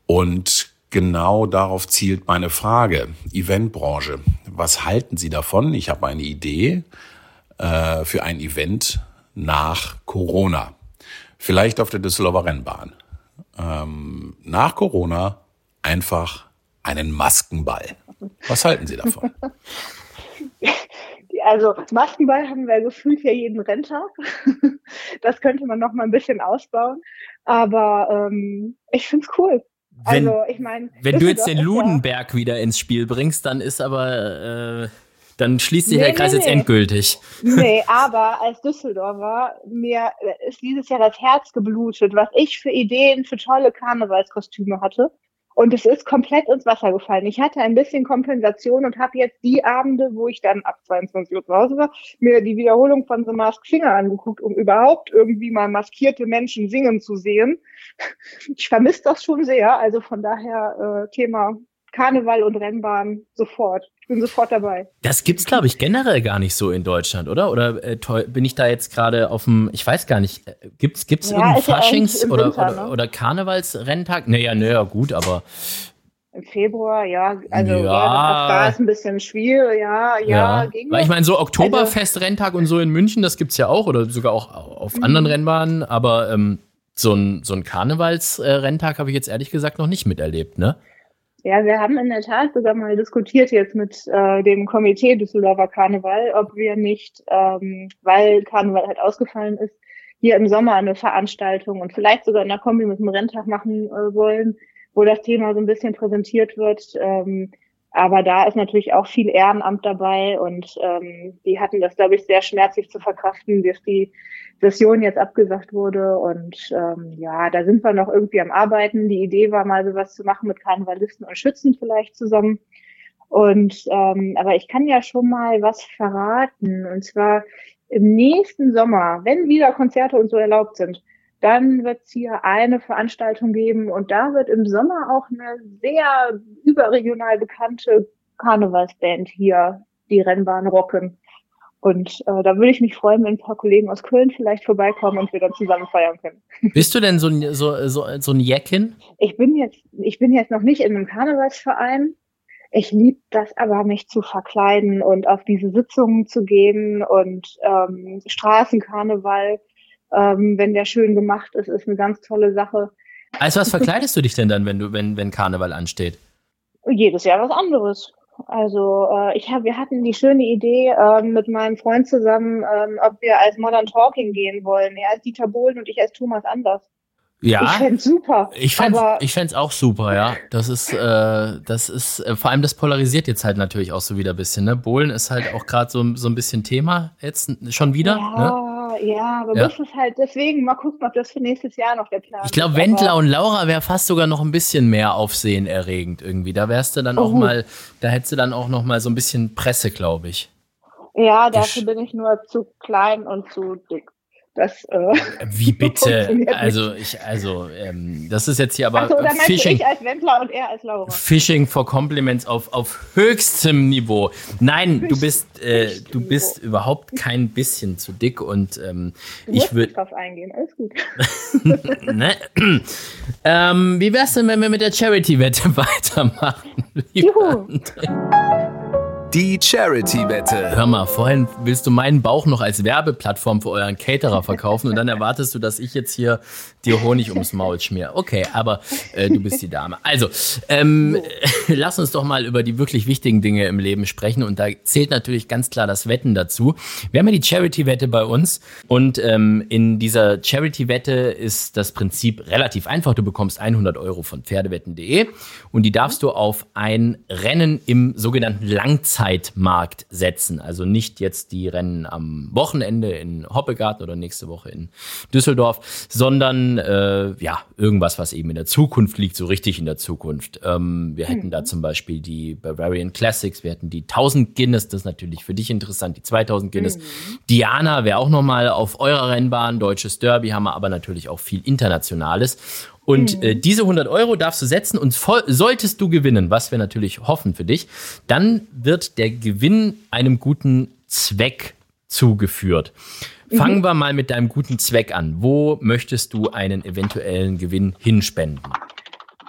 und genau darauf zielt meine Frage. Eventbranche. Was halten Sie davon? Ich habe eine Idee äh, für ein Event nach Corona. Vielleicht auf der Düsseldorfer Rennbahn. Ähm, nach Corona einfach einen Maskenball. Was halten Sie davon? Also Maskenball haben wir gefühlt ja jeden Renntag. Das könnte man noch mal ein bisschen ausbauen. Aber ähm, ich find's cool. Wenn, also, ich meine. Wenn du jetzt den Ludenberg ja, wieder ins Spiel bringst, dann ist aber. Äh, dann schließt sich nee, der Kreis nee, jetzt nee. endgültig. Nee, aber als Düsseldorfer, mir ist dieses Jahr das Herz geblutet, was ich für Ideen für tolle Karnevalskostüme hatte. Und es ist komplett ins Wasser gefallen. Ich hatte ein bisschen Kompensation und habe jetzt die Abende, wo ich dann ab 22 Uhr zu Hause war, mir die Wiederholung von The Masked Singer angeguckt, um überhaupt irgendwie mal maskierte Menschen singen zu sehen. Ich vermisse das schon sehr. Also von daher äh, Thema Karneval und Rennbahn sofort. Ich bin sofort dabei. Das gibt's, glaube ich, generell gar nicht so in Deutschland, oder? Oder äh, bin ich da jetzt gerade auf dem, ich weiß gar nicht, äh, gibt's gibt's ja, irgendeinen Faschings- oder, Winter, oder, ne? oder Karnevalsrenntag? Naja, naja, gut, aber im Februar, ja, also ja, ja da ist ein bisschen schwierig, ja, ja. ja. Weil ich meine, so Oktoberfest-Renntag und so in München, das gibt's ja auch oder sogar auch auf mhm. anderen Rennbahnen, aber ähm, so ein, so ein Karnevalsrenntag habe ich jetzt ehrlich gesagt noch nicht miterlebt, ne? Ja, wir haben in der Tat sogar mal diskutiert jetzt mit äh, dem Komitee Düsseldorfer Karneval, ob wir nicht, ähm, weil Karneval halt ausgefallen ist, hier im Sommer eine Veranstaltung und vielleicht sogar in der Kombi mit dem Renntag machen äh, wollen, wo das Thema so ein bisschen präsentiert wird. Ähm, aber da ist natürlich auch viel Ehrenamt dabei und ähm, die hatten das, glaube ich, sehr schmerzlich zu verkraften, dass die Session jetzt abgesagt wurde. Und ähm, ja, da sind wir noch irgendwie am Arbeiten. Die Idee war mal sowas zu machen mit Karnevalisten und Schützen vielleicht zusammen. Und ähm, aber ich kann ja schon mal was verraten. Und zwar im nächsten Sommer, wenn wieder Konzerte und so erlaubt sind, dann wird es hier eine Veranstaltung geben und da wird im Sommer auch eine sehr überregional bekannte Karnevalsband hier die Rennbahn rocken. Und äh, da würde ich mich freuen, wenn ein paar Kollegen aus Köln vielleicht vorbeikommen und wir dann zusammen feiern können. Bist du denn so ein, so, so, so ein Jäckin? Ich bin jetzt, ich bin jetzt noch nicht in einem Karnevalsverein. Ich liebe das aber, mich zu verkleiden und auf diese Sitzungen zu gehen und ähm, Straßenkarneval ähm, wenn der schön gemacht ist, ist eine ganz tolle Sache. Als was verkleidest du dich denn dann, wenn du, wenn, wenn Karneval ansteht? Jedes Jahr was anderes. Also äh, ich hab, wir hatten die schöne Idee äh, mit meinem Freund zusammen, äh, ob wir als Modern Talking gehen wollen. Er als Dieter Bohlen und ich als Thomas Anders. Ja. Ich fände super. Ich fände fänd's auch super, ja. Das ist, äh, das ist, äh, vor allem das polarisiert jetzt halt natürlich auch so wieder ein bisschen, ne? Bohlen ist halt auch gerade so, so ein bisschen Thema jetzt schon wieder. Ja, ne? Ja, aber ja. muss es halt deswegen mal gucken, ob das für nächstes Jahr noch der Plan ist. Ich glaube, Wendler und Laura wäre fast sogar noch ein bisschen mehr Aufsehen erregend irgendwie. Da wärst du dann oh. auch mal, da hättest du dann auch noch mal so ein bisschen Presse, glaube ich. Ja, dafür bin ich nur zu klein und zu dick. Das, äh, Wie bitte? Also ich, also ähm, das ist jetzt hier aber so, Phishing. Ich als Wendler und er als Laura. Phishing for Compliments auf, auf höchstem Niveau. Nein, Fisch, du bist äh, du bist überhaupt kein bisschen zu dick und ähm, ich würde drauf eingehen. Alles gut. ne? ähm, wie wär's denn, wenn wir mit der Charity-Wette weitermachen? Juhu. Die Charity-Wette. Hör mal, vorhin willst du meinen Bauch noch als Werbeplattform für euren Caterer verkaufen und dann erwartest du, dass ich jetzt hier dir Honig ums Maul schmier. Okay, aber äh, du bist die Dame. Also, ähm, lass uns doch mal über die wirklich wichtigen Dinge im Leben sprechen und da zählt natürlich ganz klar das Wetten dazu. Wir haben ja die Charity-Wette bei uns und ähm, in dieser Charity-Wette ist das Prinzip relativ einfach. Du bekommst 100 Euro von Pferdewetten.de und die darfst du auf ein Rennen im sogenannten Langzeit Langzeitmarkt setzen. Also nicht jetzt die Rennen am Wochenende in Hoppegarten oder nächste Woche in Düsseldorf, sondern äh, ja, irgendwas, was eben in der Zukunft liegt, so richtig in der Zukunft. Ähm, wir hätten mhm. da zum Beispiel die Bavarian Classics, wir hätten die 1000 Guinness, das ist natürlich für dich interessant, die 2000 Guinness. Mhm. Diana wäre auch nochmal auf eurer Rennbahn, deutsches Derby haben wir aber natürlich auch viel Internationales. Und mhm. äh, diese 100 Euro darfst du setzen und solltest du gewinnen, was wir natürlich hoffen für dich, dann wird der Gewinn einem guten Zweck zugeführt. Fangen mhm. wir mal mit deinem guten Zweck an. Wo möchtest du einen eventuellen Gewinn hinspenden?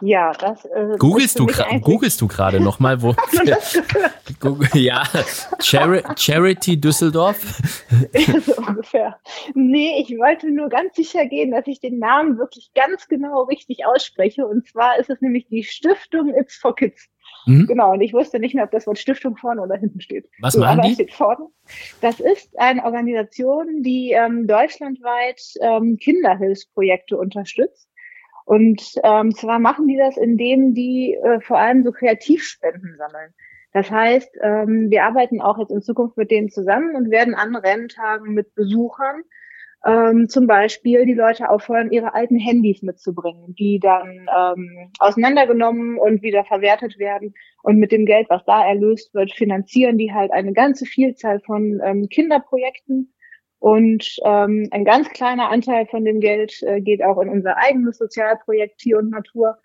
Ja, das. Äh, googelst, du googelst du gerade nochmal, wo. Google, ja, Chari Charity Düsseldorf. So ungefähr. Nee, ich wollte nur ganz sicher gehen, dass ich den Namen wirklich ganz genau richtig ausspreche. Und zwar ist es nämlich die Stiftung It's for Kids. Mhm. Genau, und ich wusste nicht mehr, ob das Wort Stiftung vorne oder hinten steht. Was so, machen aber die? Steht vorne. Das ist eine Organisation, die ähm, deutschlandweit ähm, Kinderhilfsprojekte unterstützt. Und ähm, zwar machen die das, indem die äh, vor allem so Kreativspenden sammeln. Das heißt, ähm, wir arbeiten auch jetzt in Zukunft mit denen zusammen und werden an Renntagen mit Besuchern ähm, zum Beispiel die Leute auffordern, ihre alten Handys mitzubringen, die dann ähm, auseinandergenommen und wieder verwertet werden. Und mit dem Geld, was da erlöst wird, finanzieren die halt eine ganze Vielzahl von ähm, Kinderprojekten und ähm, ein ganz kleiner Anteil von dem Geld äh, geht auch in unser eigenes Sozialprojekt Tier und Natur,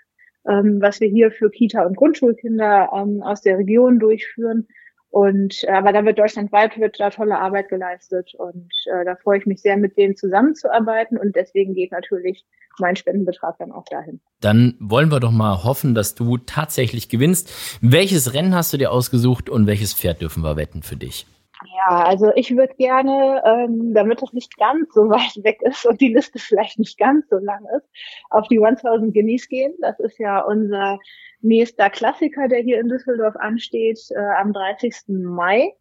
ähm, was wir hier für Kita- und Grundschulkinder ähm, aus der Region durchführen. Und äh, aber da wird deutschlandweit wird da tolle Arbeit geleistet und äh, da freue ich mich sehr, mit denen zusammenzuarbeiten und deswegen geht natürlich mein Spendenbetrag dann auch dahin. Dann wollen wir doch mal hoffen, dass du tatsächlich gewinnst. Welches Rennen hast du dir ausgesucht und welches Pferd dürfen wir wetten für dich? Ja, also ich würde gerne, ähm, damit das nicht ganz so weit weg ist und die Liste vielleicht nicht ganz so lang ist, auf die 1000 Guineas gehen. Das ist ja unser nächster Klassiker, der hier in Düsseldorf ansteht, äh, am 30. Mai.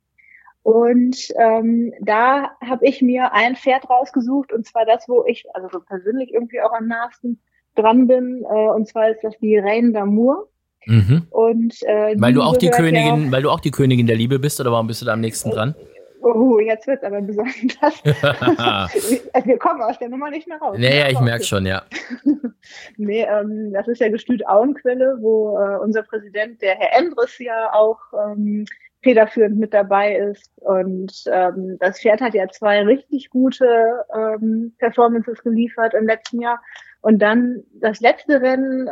Und ähm, da habe ich mir ein Pferd rausgesucht und zwar das, wo ich also so persönlich irgendwie auch am nahesten dran bin. Äh, und zwar ist das die Reine d'Amour. Mhm. Und äh, weil du auch die Königin, ja, weil du auch die Königin der Liebe bist, oder warum bist du da am nächsten dran? Oh, jetzt wird's aber besonders. also wir kommen aus der Nummer nicht mehr raus. Naja, ich merke schon, ja. nee, ähm, das ist ja Gestüt Auenquelle, wo äh, unser Präsident, der Herr Endres, ja auch ähm, federführend mit dabei ist. Und ähm, das Pferd hat ja zwei richtig gute ähm, Performances geliefert im letzten Jahr. Und dann das letzte Rennen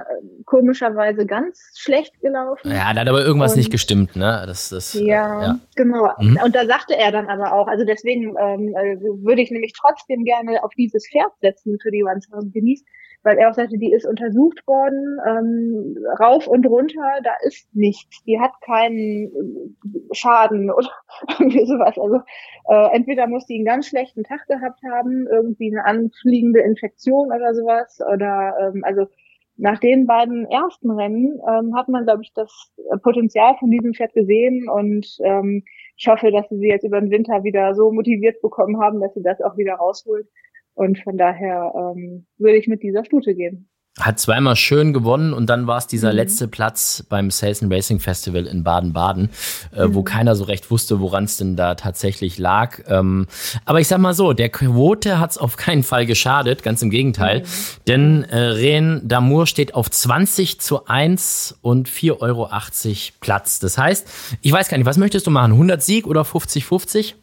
komischerweise ganz schlecht gelaufen. Ja, da hat aber irgendwas und, nicht gestimmt, ne? Das, das, ja, äh, ja. genau. Mhm. Und da sagte er dann aber auch, also deswegen ähm, also würde ich nämlich trotzdem gerne auf dieses Pferd setzen für die Thousand Guineas, weil er auch sagte, die ist untersucht worden, ähm, rauf und runter, da ist nichts. Die hat keinen Schaden oder irgendwie sowas. Also äh, entweder muss die einen ganz schlechten Tag gehabt haben, irgendwie eine anfliegende Infektion oder sowas, oder ähm, also nach den beiden ersten Rennen ähm, hat man, glaube ich, das Potenzial von diesem Pferd gesehen und ähm, ich hoffe, dass sie sie jetzt über den Winter wieder so motiviert bekommen haben, dass sie das auch wieder rausholt. Und von daher ähm, würde ich mit dieser Stute gehen. Hat zweimal schön gewonnen und dann war es dieser mhm. letzte Platz beim Sales and Racing Festival in Baden-Baden, äh, mhm. wo keiner so recht wusste, woran es denn da tatsächlich lag. Ähm, aber ich sag mal so, der Quote hat es auf keinen Fall geschadet, ganz im Gegenteil. Mhm. Denn äh, Ren Damour steht auf 20 zu 1 und 4,80 Euro Platz. Das heißt, ich weiß gar nicht, was möchtest du machen? 100 Sieg oder 50-50?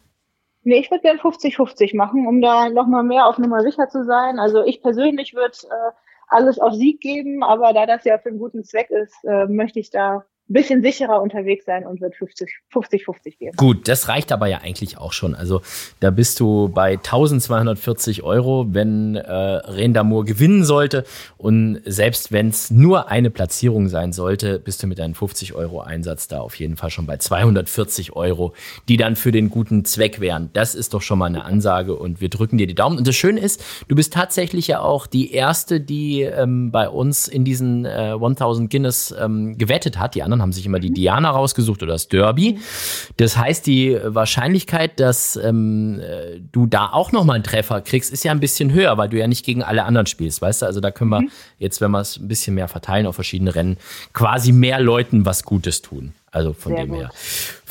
Nee, ich würde gern 50-50 machen, um da nochmal mehr auf Nummer sicher zu sein. Also ich persönlich würde äh, alles auf Sieg geben, aber da das ja für einen guten Zweck ist, äh, möchte ich da bisschen sicherer unterwegs sein und wird 50-50 geben. Gut, das reicht aber ja eigentlich auch schon. Also da bist du bei 1240 Euro, wenn äh, Rendamur gewinnen sollte. Und selbst wenn es nur eine Platzierung sein sollte, bist du mit deinem 50 Euro Einsatz da auf jeden Fall schon bei 240 Euro, die dann für den guten Zweck wären. Das ist doch schon mal eine Ansage und wir drücken dir die Daumen. Und das Schöne ist, du bist tatsächlich ja auch die erste, die ähm, bei uns in diesen äh, 1000 Guinness ähm, gewettet hat. Die anderen haben sich immer die Diana rausgesucht oder das Derby. Das heißt, die Wahrscheinlichkeit, dass ähm, äh, du da auch nochmal einen Treffer kriegst, ist ja ein bisschen höher, weil du ja nicht gegen alle anderen spielst, weißt du? Also da können wir mhm. jetzt, wenn wir es ein bisschen mehr verteilen auf verschiedene Rennen, quasi mehr Leuten was Gutes tun. Also von Sehr dem gut. her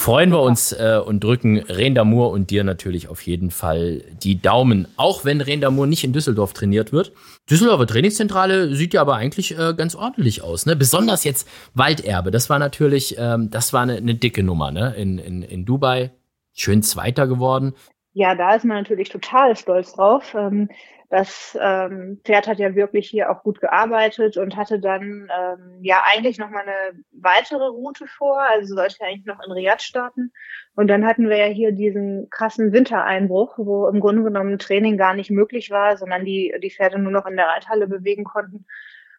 freuen wir uns äh, und drücken Rendamour und dir natürlich auf jeden Fall die Daumen. Auch wenn Rendamour nicht in Düsseldorf trainiert wird. Düsseldorfer Trainingszentrale sieht ja aber eigentlich äh, ganz ordentlich aus. Ne? Besonders jetzt Walderbe. Das war natürlich, ähm, das war eine, eine dicke Nummer ne? in, in, in Dubai. Schön Zweiter geworden. Ja, da ist man natürlich total stolz drauf. Ähm, das ähm, Pferd hat ja wirklich hier auch gut gearbeitet und hatte dann ähm, ja eigentlich noch mal eine weitere Route vor, also sollte eigentlich noch in Riyadh starten. Und dann hatten wir ja hier diesen krassen Wintereinbruch, wo im Grunde genommen Training gar nicht möglich war, sondern die die Pferde nur noch in der Reithalle bewegen konnten.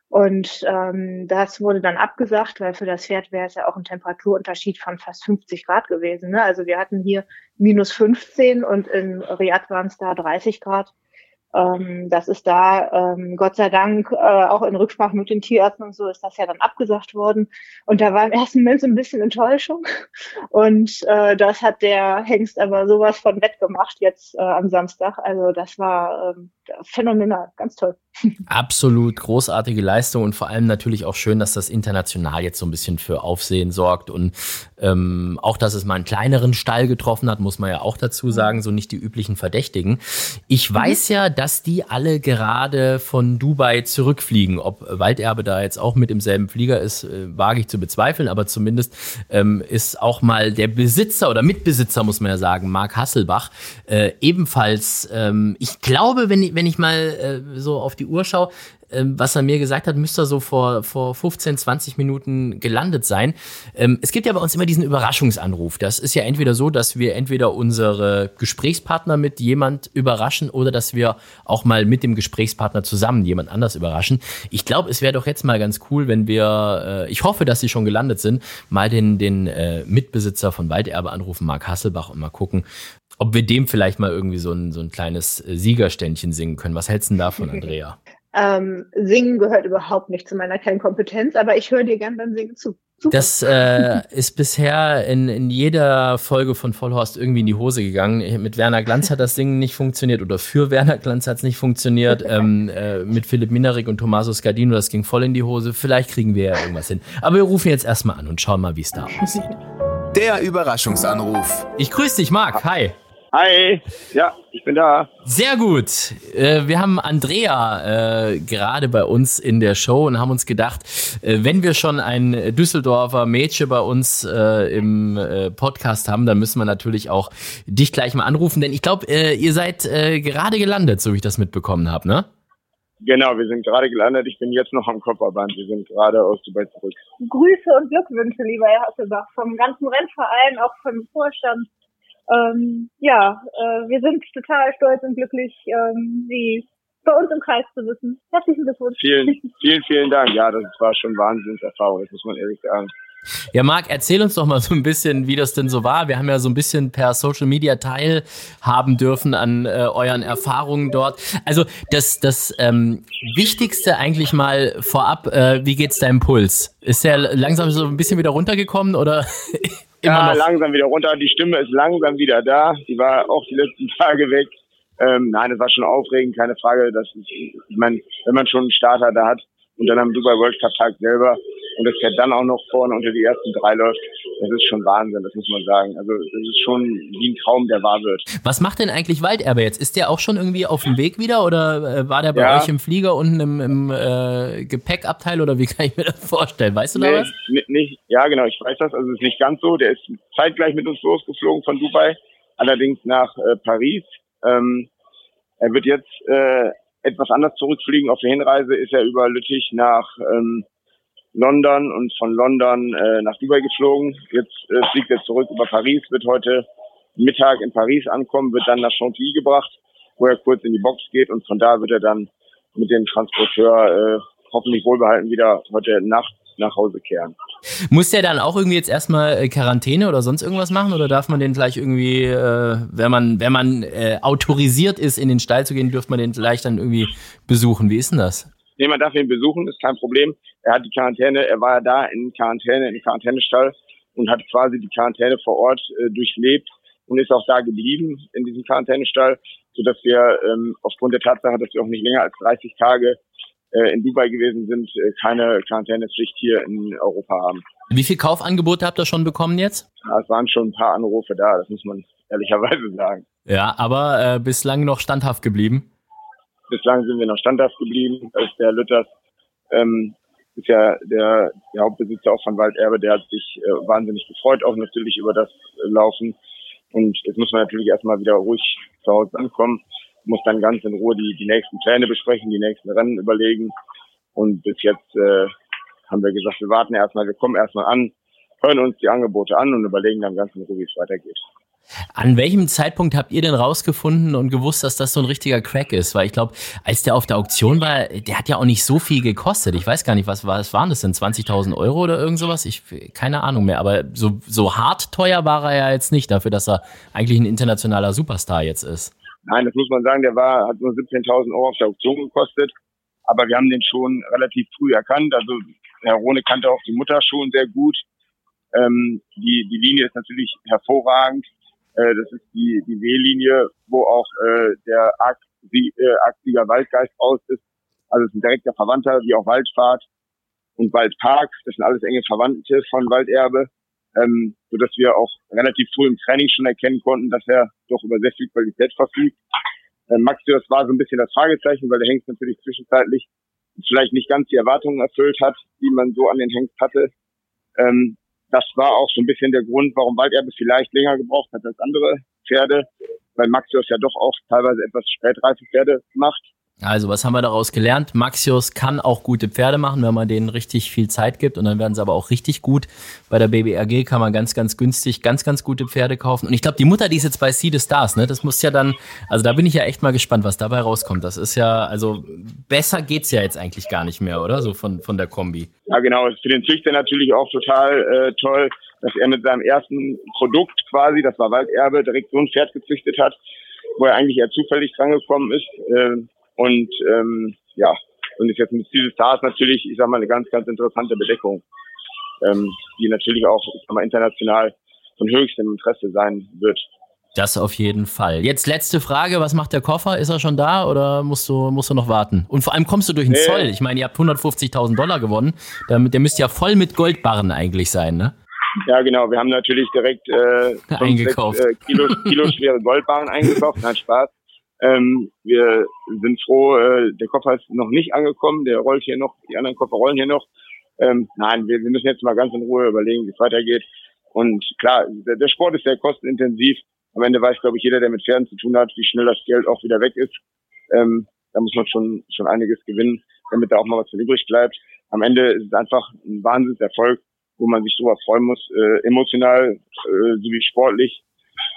Und ähm, das wurde dann abgesagt, weil für das Pferd wäre es ja auch ein Temperaturunterschied von fast 50 Grad gewesen. Ne? Also wir hatten hier minus 15 und in Riyadh waren es da 30 Grad. Ähm, das ist da, ähm, Gott sei Dank, äh, auch in Rücksprache mit den Tierärzten und so ist das ja dann abgesagt worden. Und da war im ersten Moment so ein bisschen Enttäuschung. Und äh, das hat der Hengst aber sowas von wettgemacht jetzt äh, am Samstag. Also das war ähm, phänomenal, ganz toll. Absolut großartige Leistung und vor allem natürlich auch schön, dass das international jetzt so ein bisschen für Aufsehen sorgt und ähm, auch, dass es mal einen kleineren Stall getroffen hat, muss man ja auch dazu mhm. sagen, so nicht die üblichen Verdächtigen. Ich mhm. weiß ja, dass die alle gerade von Dubai zurückfliegen. Ob Walderbe da jetzt auch mit im selben Flieger ist, äh, wage ich zu bezweifeln, aber zumindest ähm, ist auch mal der Besitzer oder Mitbesitzer, muss man ja sagen, Marc Hasselbach, äh, ebenfalls, ähm, ich glaube, wenn ich, wenn ich mal äh, so auf die Uhr schaue, ähm, was er mir gesagt hat, müsste er so vor, vor 15, 20 Minuten gelandet sein. Ähm, es gibt ja bei uns immer diesen Überraschungsanruf. Das ist ja entweder so, dass wir entweder unsere Gesprächspartner mit jemand überraschen oder dass wir auch mal mit dem Gesprächspartner zusammen jemand anders überraschen. Ich glaube, es wäre doch jetzt mal ganz cool, wenn wir, äh, ich hoffe, dass sie schon gelandet sind, mal den, den äh, Mitbesitzer von Walderbe anrufen, Marc Hasselbach, und mal gucken, ob wir dem vielleicht mal irgendwie so ein, so ein kleines äh, Siegerständchen singen können. Was hältst du denn davon, Andrea? Ähm, Singen gehört überhaupt nicht zu meiner Kernkompetenz, aber ich höre dir gern beim Singen zu. Super. Das äh, ist bisher in, in jeder Folge von Vollhorst irgendwie in die Hose gegangen. Mit Werner Glanz hat das Ding nicht funktioniert oder für Werner Glanz hat es nicht funktioniert. ähm, äh, mit Philipp Minarik und Tommaso Scardino, das ging voll in die Hose. Vielleicht kriegen wir ja irgendwas hin. Aber wir rufen jetzt erstmal an und schauen mal, wie es da aussieht. Der Überraschungsanruf. Ich grüße dich, Marc. Hi. Hi, ja, ich bin da. Sehr gut. Äh, wir haben Andrea äh, gerade bei uns in der Show und haben uns gedacht, äh, wenn wir schon ein Düsseldorfer Mädchen bei uns im Podcast haben, dann müssen wir natürlich auch dich gleich mal anrufen, denn ich glaube, ihr seid gerade gelandet, so wie ich das mitbekommen habe, ne? Genau, wir sind gerade gelandet. Ich bin jetzt noch am Kopperband. Wir sind gerade aus Dubai zurück. Grüße und Glückwünsche, lieber Herr Hasselbach, vom ganzen Rennverein, auch vom Vorstand ähm, ja, äh, wir sind total stolz und glücklich, ähm, Sie bei uns im Kreis zu wissen. Herzlichen Glückwunsch. Vielen, vielen, vielen Dank. Ja, das war schon Wahnsinnserfahrung, das muss man ehrlich sagen. Ja, Marc, erzähl uns doch mal so ein bisschen, wie das denn so war. Wir haben ja so ein bisschen per Social Media teilhaben dürfen an äh, euren Erfahrungen dort. Also das, das ähm, Wichtigste eigentlich mal vorab, äh, wie geht's deinem Puls? Ist der langsam so ein bisschen wieder runtergekommen oder ja, langsam wieder runter. Die Stimme ist langsam wieder da. Die war auch die letzten Tage weg. Ähm, nein, es war schon aufregend, keine Frage. Das ist, ich meine, wenn man schon einen Starter da hat und dann am Dubai World Cup Tag selber und das Pferd dann auch noch vorne unter die ersten drei läuft, das ist schon Wahnsinn, das muss man sagen. Also das ist schon wie ein Traum, der wahr wird. Was macht denn eigentlich Walderbe jetzt? Ist der auch schon irgendwie auf dem Weg wieder oder äh, war der bei ja. euch im Flieger unten im, im äh, Gepäckabteil oder wie kann ich mir das vorstellen? Weißt du nee, da was? Nicht, ja, genau, ich weiß das. Also es ist nicht ganz so. Der ist zeitgleich mit uns losgeflogen von Dubai, allerdings nach äh, Paris. Ähm, er wird jetzt äh, etwas anders zurückfliegen. Auf der Hinreise ist er über Lüttich nach ähm, London und von London äh, nach Dubai geflogen. Jetzt äh, fliegt er zurück über Paris, wird heute Mittag in Paris ankommen, wird dann nach Chantilly gebracht, wo er kurz in die Box geht und von da wird er dann mit dem Transporteur äh, hoffentlich wohlbehalten wieder heute Nacht nach Hause kehren. Muss der dann auch irgendwie jetzt erstmal äh, Quarantäne oder sonst irgendwas machen oder darf man den gleich irgendwie, äh, wenn man, wenn man äh, autorisiert ist, in den Stall zu gehen, dürfte man den gleich dann irgendwie besuchen? Wie ist denn das? Nee, man darf ihn besuchen, ist kein Problem. Er hat die Quarantäne, er war ja da in Quarantäne, im Quarantänestall und hat quasi die Quarantäne vor Ort äh, durchlebt und ist auch da geblieben in diesem Quarantänestall, sodass wir ähm, aufgrund der Tatsache, dass wir auch nicht länger als 30 Tage äh, in Dubai gewesen sind, äh, keine Quarantänepflicht hier in Europa haben. Wie viel Kaufangebote habt ihr schon bekommen jetzt? Ja, es waren schon ein paar Anrufe da, das muss man ehrlicherweise sagen. Ja, aber äh, bislang noch standhaft geblieben? Bislang sind wir noch standhaft geblieben. Ist der Lütters ähm, ist ja der, der Hauptbesitzer auch von Walderbe, der hat sich äh, wahnsinnig gefreut, auch natürlich über das äh, Laufen. Und jetzt muss man natürlich erstmal wieder ruhig zu Hause ankommen, muss dann ganz in Ruhe die, die nächsten Pläne besprechen, die nächsten Rennen überlegen. Und bis jetzt äh, haben wir gesagt, wir warten erstmal, wir kommen erstmal an, hören uns die Angebote an und überlegen dann ganz in Ruhe, wie es weitergeht. An welchem Zeitpunkt habt ihr denn rausgefunden und gewusst, dass das so ein richtiger Crack ist? Weil ich glaube, als der auf der Auktion war, der hat ja auch nicht so viel gekostet. Ich weiß gar nicht, was, was waren das denn? 20.000 Euro oder irgend sowas? Ich, keine Ahnung mehr. Aber so, so hart teuer war er ja jetzt nicht dafür, dass er eigentlich ein internationaler Superstar jetzt ist. Nein, das muss man sagen. Der war, hat nur 17.000 Euro auf der Auktion gekostet. Aber wir haben den schon relativ früh erkannt. Also Herr Rohne kannte auch die Mutter schon sehr gut. Ähm, die, die Linie ist natürlich hervorragend. Äh, das ist die, die W-Linie, wo auch äh, der Arksieger äh, Waldgeist raus ist. Also es ist ein direkter Verwandter, wie auch Waldfahrt und Waldpark. Das sind alles enge Verwandte von Walderbe, ähm, so dass wir auch relativ früh im Training schon erkennen konnten, dass er doch über sehr viel Qualität verfügt. Äh, Maxius war so ein bisschen das Fragezeichen, weil der Hengst natürlich zwischenzeitlich vielleicht nicht ganz die Erwartungen erfüllt hat, die man so an den Hengst hatte. Ähm, das war auch so ein bisschen der Grund, warum Walderbe vielleicht länger gebraucht hat als andere Pferde, weil Maxios ja doch auch teilweise etwas spätreife Pferde macht. Also, was haben wir daraus gelernt? Maxios kann auch gute Pferde machen, wenn man denen richtig viel Zeit gibt und dann werden sie aber auch richtig gut. Bei der BBRG kann man ganz, ganz günstig ganz, ganz gute Pferde kaufen. Und ich glaube, die Mutter, die ist jetzt bei Sea the Stars, ne? Das muss ja dann, also da bin ich ja echt mal gespannt, was dabei rauskommt. Das ist ja, also besser geht's ja jetzt eigentlich gar nicht mehr, oder? So von, von der Kombi. Ja, genau. Ist für den Züchter natürlich auch total äh, toll, dass er mit seinem ersten Produkt quasi, das war Walderbe, direkt so ein Pferd gezüchtet hat, wo er eigentlich eher zufällig drangekommen ist. Äh, und ähm, ja, und ist jetzt mit Steel Stars natürlich, ich sag mal, eine ganz, ganz interessante Bedeckung. ähm, die natürlich auch mal, international von höchstem Interesse sein wird. Das auf jeden Fall. Jetzt letzte Frage, was macht der Koffer? Ist er schon da oder musst du, musst du noch warten? Und vor allem kommst du durch den nee. Zoll. Ich meine, ihr habt 150.000 Dollar gewonnen. Der, der müsste ja voll mit Goldbarren eigentlich sein, ne? Ja, genau. Wir haben natürlich direkt äh, eingekauft. Sechs, äh, Kilo, Kilo schwere Goldbarren eingekauft. Nein, Spaß. Ähm, wir sind froh, äh, der Koffer ist noch nicht angekommen. Der rollt hier noch, die anderen Koffer rollen hier noch. Ähm, nein, wir, wir müssen jetzt mal ganz in Ruhe überlegen, wie es weitergeht. Und klar, der, der Sport ist sehr kostenintensiv am Ende weiß, glaube ich, jeder, der mit Pferden zu tun hat, wie schnell das Geld auch wieder weg ist. Ähm, da muss man schon, schon einiges gewinnen, damit da auch mal was übrig bleibt. Am Ende ist es einfach ein Wahnsinnserfolg, wo man sich drüber freuen muss, äh, emotional äh, sowie sportlich.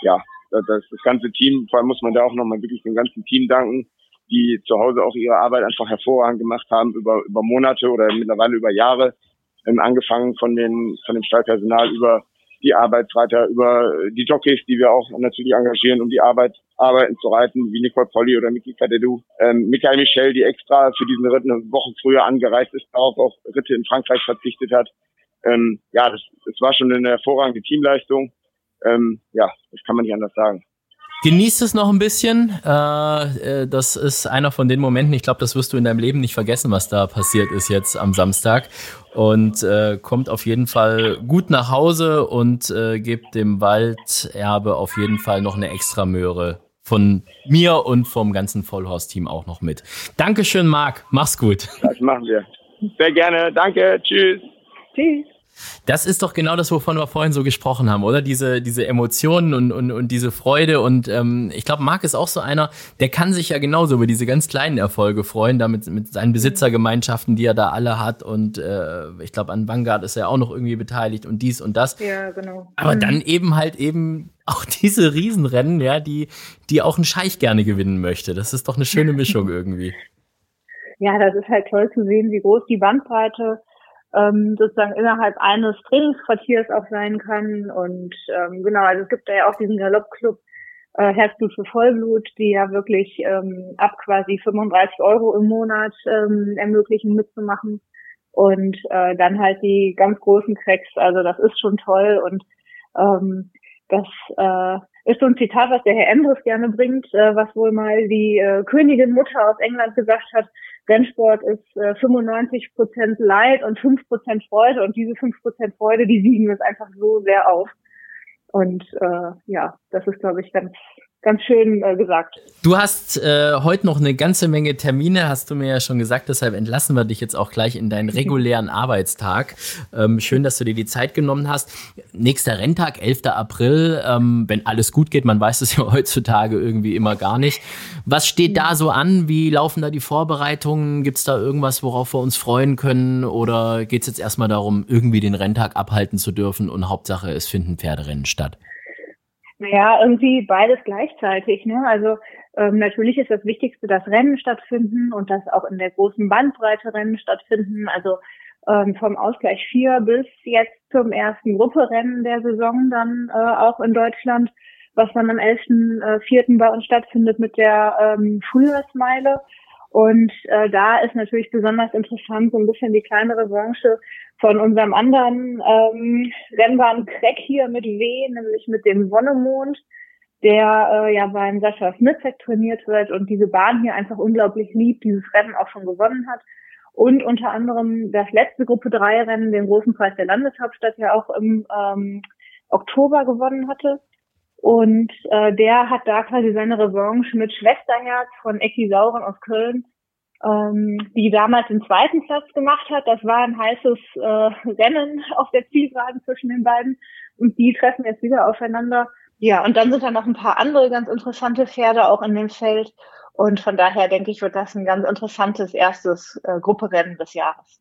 Ja, das, das ganze Team, vor allem muss man da auch nochmal wirklich dem ganzen Team danken, die zu Hause auch ihre Arbeit einfach hervorragend gemacht haben über, über Monate oder mittlerweile über Jahre, ähm, angefangen von den, von dem Stallpersonal über die Arbeitsreiter, über die Jockeys, die wir auch natürlich engagieren, um die Arbeit arbeiten zu reiten, wie Nicole Polly oder Miki Kadedou. Ähm, Michael Michel, die extra für diesen Ritt eine Woche früher angereist ist, darauf auch Ritte in Frankreich verzichtet hat. Ähm, ja, das, das war schon eine hervorragende Teamleistung. Ähm, ja, das kann man nicht anders sagen. Genießt es noch ein bisschen. Äh, äh, das ist einer von den Momenten, ich glaube, das wirst du in deinem Leben nicht vergessen, was da passiert ist jetzt am Samstag. Und äh, kommt auf jeden Fall gut nach Hause und äh, gibt dem Walderbe auf jeden Fall noch eine extra Möhre von mir und vom ganzen Vollhorst-Team auch noch mit. Dankeschön, Marc. Mach's gut. Das machen wir. Sehr gerne. Danke. Tschüss. Tschüss. Das ist doch genau das, wovon wir vorhin so gesprochen haben, oder? Diese, diese Emotionen und, und, und diese Freude. Und ähm, ich glaube, Marc ist auch so einer, der kann sich ja genauso über diese ganz kleinen Erfolge freuen, damit mit seinen Besitzergemeinschaften, die er da alle hat. Und äh, ich glaube, an Vanguard ist er auch noch irgendwie beteiligt und dies und das. Ja, genau. Aber mhm. dann eben halt eben auch diese Riesenrennen, ja, die, die auch ein Scheich gerne gewinnen möchte. Das ist doch eine schöne Mischung irgendwie. Ja, das ist halt toll zu sehen, wie groß die Bandbreite ähm, sozusagen innerhalb eines Trainingsquartiers auch sein kann. Und ähm, genau, also es gibt da ja auch diesen Galoppclub äh, Herzblut für Vollblut, die ja wirklich ähm, ab quasi 35 Euro im Monat ähm, ermöglichen mitzumachen. Und äh, dann halt die ganz großen Cracks, also das ist schon toll und ähm, das äh, ist so ein Zitat, was der Herr Endres gerne bringt, äh, was wohl mal die äh, Königin Mutter aus England gesagt hat. Rennsport ist äh, 95 Prozent Leid und 5 Prozent Freude und diese 5 Prozent Freude, die wiegen es einfach so sehr auf. Und äh, ja, das ist, glaube ich, ganz ganz schön äh, gesagt. Du hast äh, heute noch eine ganze Menge Termine, hast du mir ja schon gesagt, deshalb entlassen wir dich jetzt auch gleich in deinen regulären Arbeitstag. Ähm, schön, dass du dir die Zeit genommen hast. Nächster Renntag, 11. April, ähm, wenn alles gut geht, man weiß es ja heutzutage irgendwie immer gar nicht. Was steht da so an? Wie laufen da die Vorbereitungen? Gibt es da irgendwas, worauf wir uns freuen können? Oder geht es jetzt erstmal darum, irgendwie den Renntag abhalten zu dürfen und Hauptsache, es finden Pferderennen statt? Naja, irgendwie beides gleichzeitig. Ne? Also ähm, natürlich ist das Wichtigste, dass Rennen stattfinden und dass auch in der großen Bandbreite Rennen stattfinden. Also ähm, vom Ausgleich 4 bis jetzt zum ersten Grupperennen der Saison dann äh, auch in Deutschland, was dann am 11.4. Äh, bei uns stattfindet mit der ähm, Frühjahrsmeile. Und äh, da ist natürlich besonders interessant so ein bisschen die kleinere Branche von unserem anderen ähm, Rennbahn-Crack hier mit W, nämlich mit dem Wonnemond, der äh, ja beim Sascha Smithek trainiert wird und diese Bahn hier einfach unglaublich liebt, dieses Rennen auch schon gewonnen hat. Und unter anderem das letzte Gruppe 3 Rennen, den großen Preis der Landeshauptstadt ja auch im ähm, Oktober gewonnen hatte. Und äh, der hat da quasi seine Revanche mit Schwesterherz von Ecki Sauren aus Köln ähm, die damals den zweiten Platz gemacht hat. Das war ein heißes äh, Rennen auf der Zielgeraden zwischen den beiden und die treffen jetzt wieder aufeinander. Ja, und dann sind da noch ein paar andere ganz interessante Pferde auch in dem Feld und von daher denke ich, wird das ein ganz interessantes erstes äh, Grupperennen des Jahres.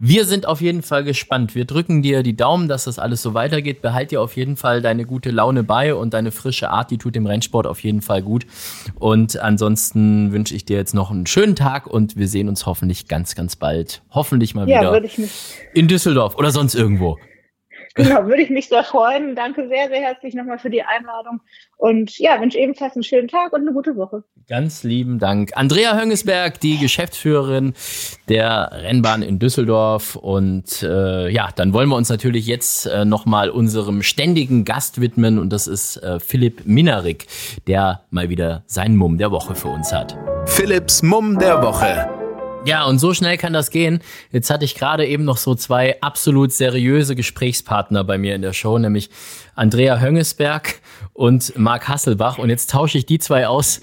Wir sind auf jeden Fall gespannt. Wir drücken dir die Daumen, dass das alles so weitergeht. Behalt dir auf jeden Fall deine gute Laune bei und deine frische Art, die tut dem Rennsport auf jeden Fall gut. Und ansonsten wünsche ich dir jetzt noch einen schönen Tag und wir sehen uns hoffentlich ganz, ganz bald. Hoffentlich mal ja, wieder in Düsseldorf oder sonst irgendwo. Genau, würde ich mich sehr freuen. Danke sehr, sehr herzlich nochmal für die Einladung. Und ja, wünsche ebenfalls einen schönen Tag und eine gute Woche. Ganz lieben Dank. Andrea Höngesberg, die Geschäftsführerin der Rennbahn in Düsseldorf. Und äh, ja, dann wollen wir uns natürlich jetzt äh, nochmal unserem ständigen Gast widmen. Und das ist äh, Philipp Minarik, der mal wieder seinen Mumm der Woche für uns hat. Philipps Mumm der Woche. Ja, und so schnell kann das gehen. Jetzt hatte ich gerade eben noch so zwei absolut seriöse Gesprächspartner bei mir in der Show, nämlich Andrea Höngesberg und Marc Hasselbach. Und jetzt tausche ich die zwei aus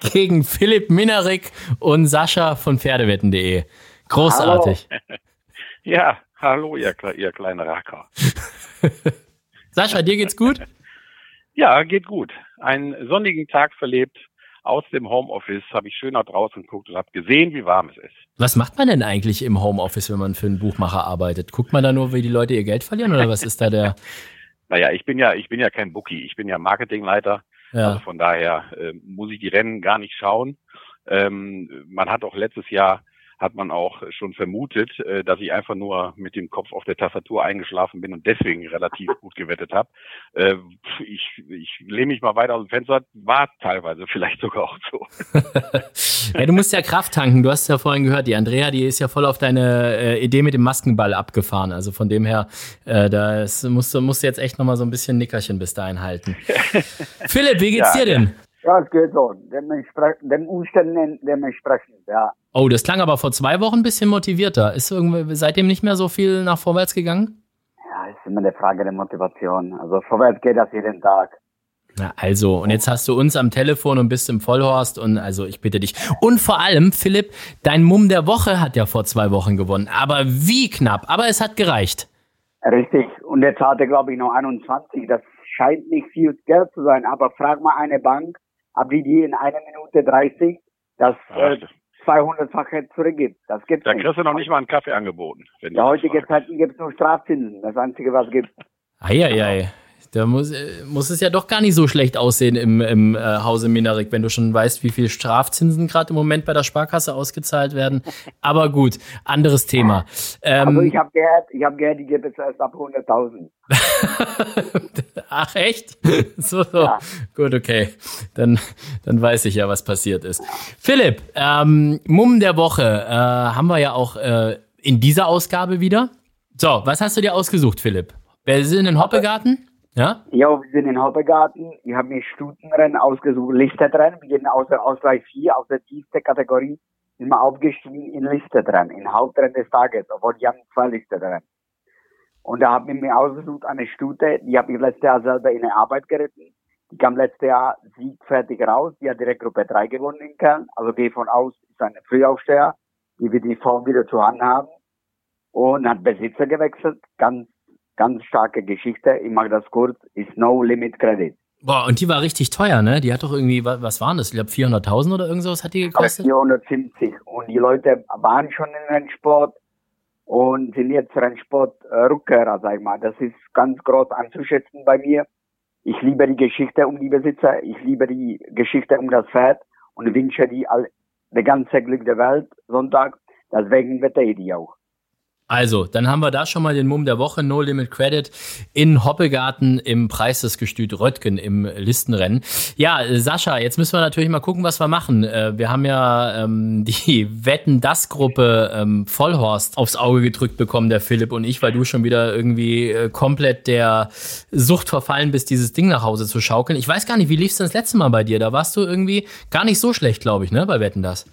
gegen Philipp Minarik und Sascha von Pferdewetten.de. Großartig. Hallo. Ja, hallo, ihr, ihr kleine Racker. Sascha, dir geht's gut? Ja, geht gut. Einen sonnigen Tag verlebt aus dem Homeoffice, habe ich schön nach draußen geguckt und habe gesehen, wie warm es ist. Was macht man denn eigentlich im Homeoffice, wenn man für einen Buchmacher arbeitet? Guckt man da nur, wie die Leute ihr Geld verlieren oder was ist da der? naja, ich bin ja, ich bin ja kein Bookie, ich bin ja Marketingleiter. Ja. Also von daher äh, muss ich die Rennen gar nicht schauen. Ähm, man hat auch letztes Jahr hat man auch schon vermutet, äh, dass ich einfach nur mit dem Kopf auf der Tastatur eingeschlafen bin und deswegen relativ gut gewettet habe. Äh, ich, ich lehne mich mal weiter aus dem Fenster, war teilweise vielleicht sogar auch so. ja, du musst ja Kraft tanken. Du hast ja vorhin gehört, die Andrea, die ist ja voll auf deine äh, Idee mit dem Maskenball abgefahren. Also von dem her, äh, da musst du, musst du jetzt echt nochmal so ein bisschen Nickerchen bis dahin halten. Philipp, wie geht's ja, dir denn? Ja, es geht so. Den Umständen dementsprechend, ja. Oh, das klang aber vor zwei Wochen ein bisschen motivierter. Ist irgendwie seitdem nicht mehr so viel nach vorwärts gegangen? Ja, ist immer eine Frage der Motivation. Also vorwärts geht das jeden Tag. Na also, und jetzt hast du uns am Telefon und bist im Vollhorst und also ich bitte dich. Und vor allem, Philipp, dein Mumm der Woche hat ja vor zwei Wochen gewonnen. Aber wie knapp, aber es hat gereicht. Richtig. Und jetzt hatte, glaube ich, noch 21. Das scheint nicht viel Geld zu sein, aber frag mal eine Bank, ob die die in einer Minute 30 das äh, 200-fache zurückgibt. Das gibt's Da kriegst du noch nicht mal einen Kaffee angeboten. Wenn ja, heutige Zeiten gibt es nur Strafzinsen. Das Einzige, was es gibt. Eieiei. Da muss, äh, muss es ja doch gar nicht so schlecht aussehen im, im äh, Hause Minarik, wenn du schon weißt, wie viel Strafzinsen gerade im Moment bei der Sparkasse ausgezahlt werden. Aber gut, anderes Thema. Ähm, also ich habe gehört, ich habe gehört, die gibt es erst ab 100.000. Ach echt? so, so. Ja. Gut, okay. Dann, dann weiß ich ja, was passiert ist. Philipp, ähm, Mumm der Woche äh, haben wir ja auch äh, in dieser Ausgabe wieder. So, was hast du dir ausgesucht, Philipp? Wir sind in Hoppegarten? Ja? Ja, wir sind in Hoppegarten. Ich habe mir Stutenrennen ausgesucht, Listerrennen. Wir gehen aus der Ausgleich 4, aus der tiefsten Kategorie, sind wir aufgestiegen in Listerrennen, in Hauptrennen des Tages, obwohl die haben zwei Listerrennen. Und da habe ich mir ausgesucht eine Stute, die habe ich letztes Jahr selber in der Arbeit geritten. Die kam letztes Jahr siegfertig raus. Die hat direkt Gruppe 3 gewonnen in Köln. Also gehe von aus, ist eine Frühaufsteher, die wir die Form wieder zu Hand haben. Und hat Besitzer gewechselt. Ganz, ganz starke Geschichte. Ich mache das kurz. Ist No Limit Credit. Boah, und die war richtig teuer, ne? Die hat doch irgendwie, was waren das? Ich glaube 400.000 oder irgendwas hat die gekostet? 450. Und die Leute waren schon in den Sport und sind jetzt Rennsport-Rückkehrer, sag ich mal. Das ist ganz groß anzuschätzen bei mir. Ich liebe die Geschichte um die Besitzer, ich liebe die Geschichte um das Pferd und wünsche die all, der ganze Glück der Welt Sonntag. Deswegen wette ich die auch. Also, dann haben wir da schon mal den Mumm der Woche, No Limit Credit in Hoppegarten im Preis des Gestüt Röttgen im Listenrennen. Ja, Sascha, jetzt müssen wir natürlich mal gucken, was wir machen. Äh, wir haben ja ähm, die Wetten-Das-Gruppe ähm, Vollhorst aufs Auge gedrückt bekommen, der Philipp und ich, weil du schon wieder irgendwie äh, komplett der Sucht verfallen bist, dieses Ding nach Hause zu schaukeln. Ich weiß gar nicht, wie lief's denn das letzte Mal bei dir? Da warst du irgendwie gar nicht so schlecht, glaube ich, ne, bei Wetten-Das.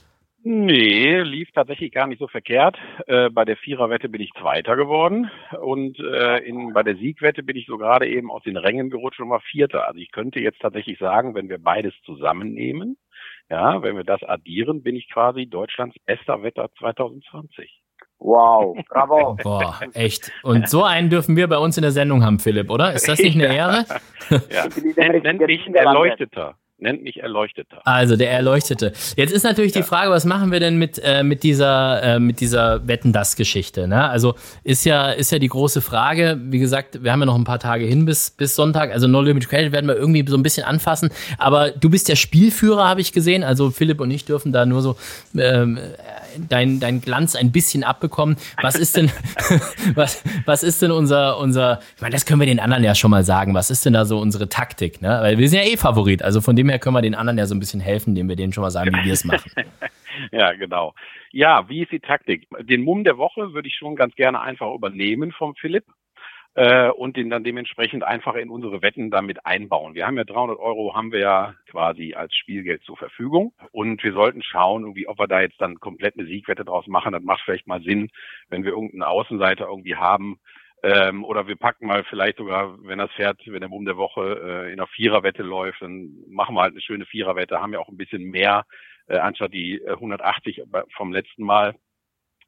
Nee, lief tatsächlich gar nicht so verkehrt. Äh, bei der Viererwette bin ich Zweiter geworden und äh, in, bei der Siegwette bin ich so gerade eben aus den Rängen gerutscht und war Vierter. Also ich könnte jetzt tatsächlich sagen, wenn wir beides zusammennehmen, ja, wenn wir das addieren, bin ich quasi Deutschlands bester Wetter 2020. Wow, bravo. Boah, echt. Und so einen dürfen wir bei uns in der Sendung haben, Philipp, oder? Ist das nicht eine Ehre? ja, nennt, nennt mich Erleuchteter nennt mich Erleuchteter. Also der Erleuchtete. Jetzt ist natürlich ja. die Frage, was machen wir denn mit, äh, mit dieser, äh, mit dieser Wetten-Das-Geschichte? Ne? Also ist ja, ist ja die große Frage. Wie gesagt, wir haben ja noch ein paar Tage hin bis, bis Sonntag. Also No Limit Credit werden wir irgendwie so ein bisschen anfassen. Aber du bist der Spielführer, habe ich gesehen. Also Philipp und ich dürfen da nur so ähm, dein, dein Glanz ein bisschen abbekommen. Was ist denn, was, was ist denn unser, unser, ich meine, das können wir den anderen ja schon mal sagen. Was ist denn da so unsere Taktik? Ne? Weil wir sind ja eh Favorit. Also von dem her können wir den anderen ja so ein bisschen helfen, indem wir denen schon mal sagen, wie wir es machen. ja, genau. Ja, wie ist die Taktik? Den Mumm der Woche würde ich schon ganz gerne einfach übernehmen vom Philipp äh, und den dann dementsprechend einfach in unsere Wetten damit einbauen. Wir haben ja 300 Euro, haben wir ja quasi als Spielgeld zur Verfügung und wir sollten schauen, irgendwie, ob wir da jetzt dann komplett eine Siegwette draus machen. Das macht vielleicht mal Sinn, wenn wir irgendeinen Außenseiter irgendwie haben, ähm, oder wir packen mal vielleicht sogar, wenn das Pferd, wenn der Mumm der Woche äh, in einer Viererwette läuft, dann machen wir halt eine schöne Viererwette, haben ja auch ein bisschen mehr äh, anstatt die äh, 180 vom letzten Mal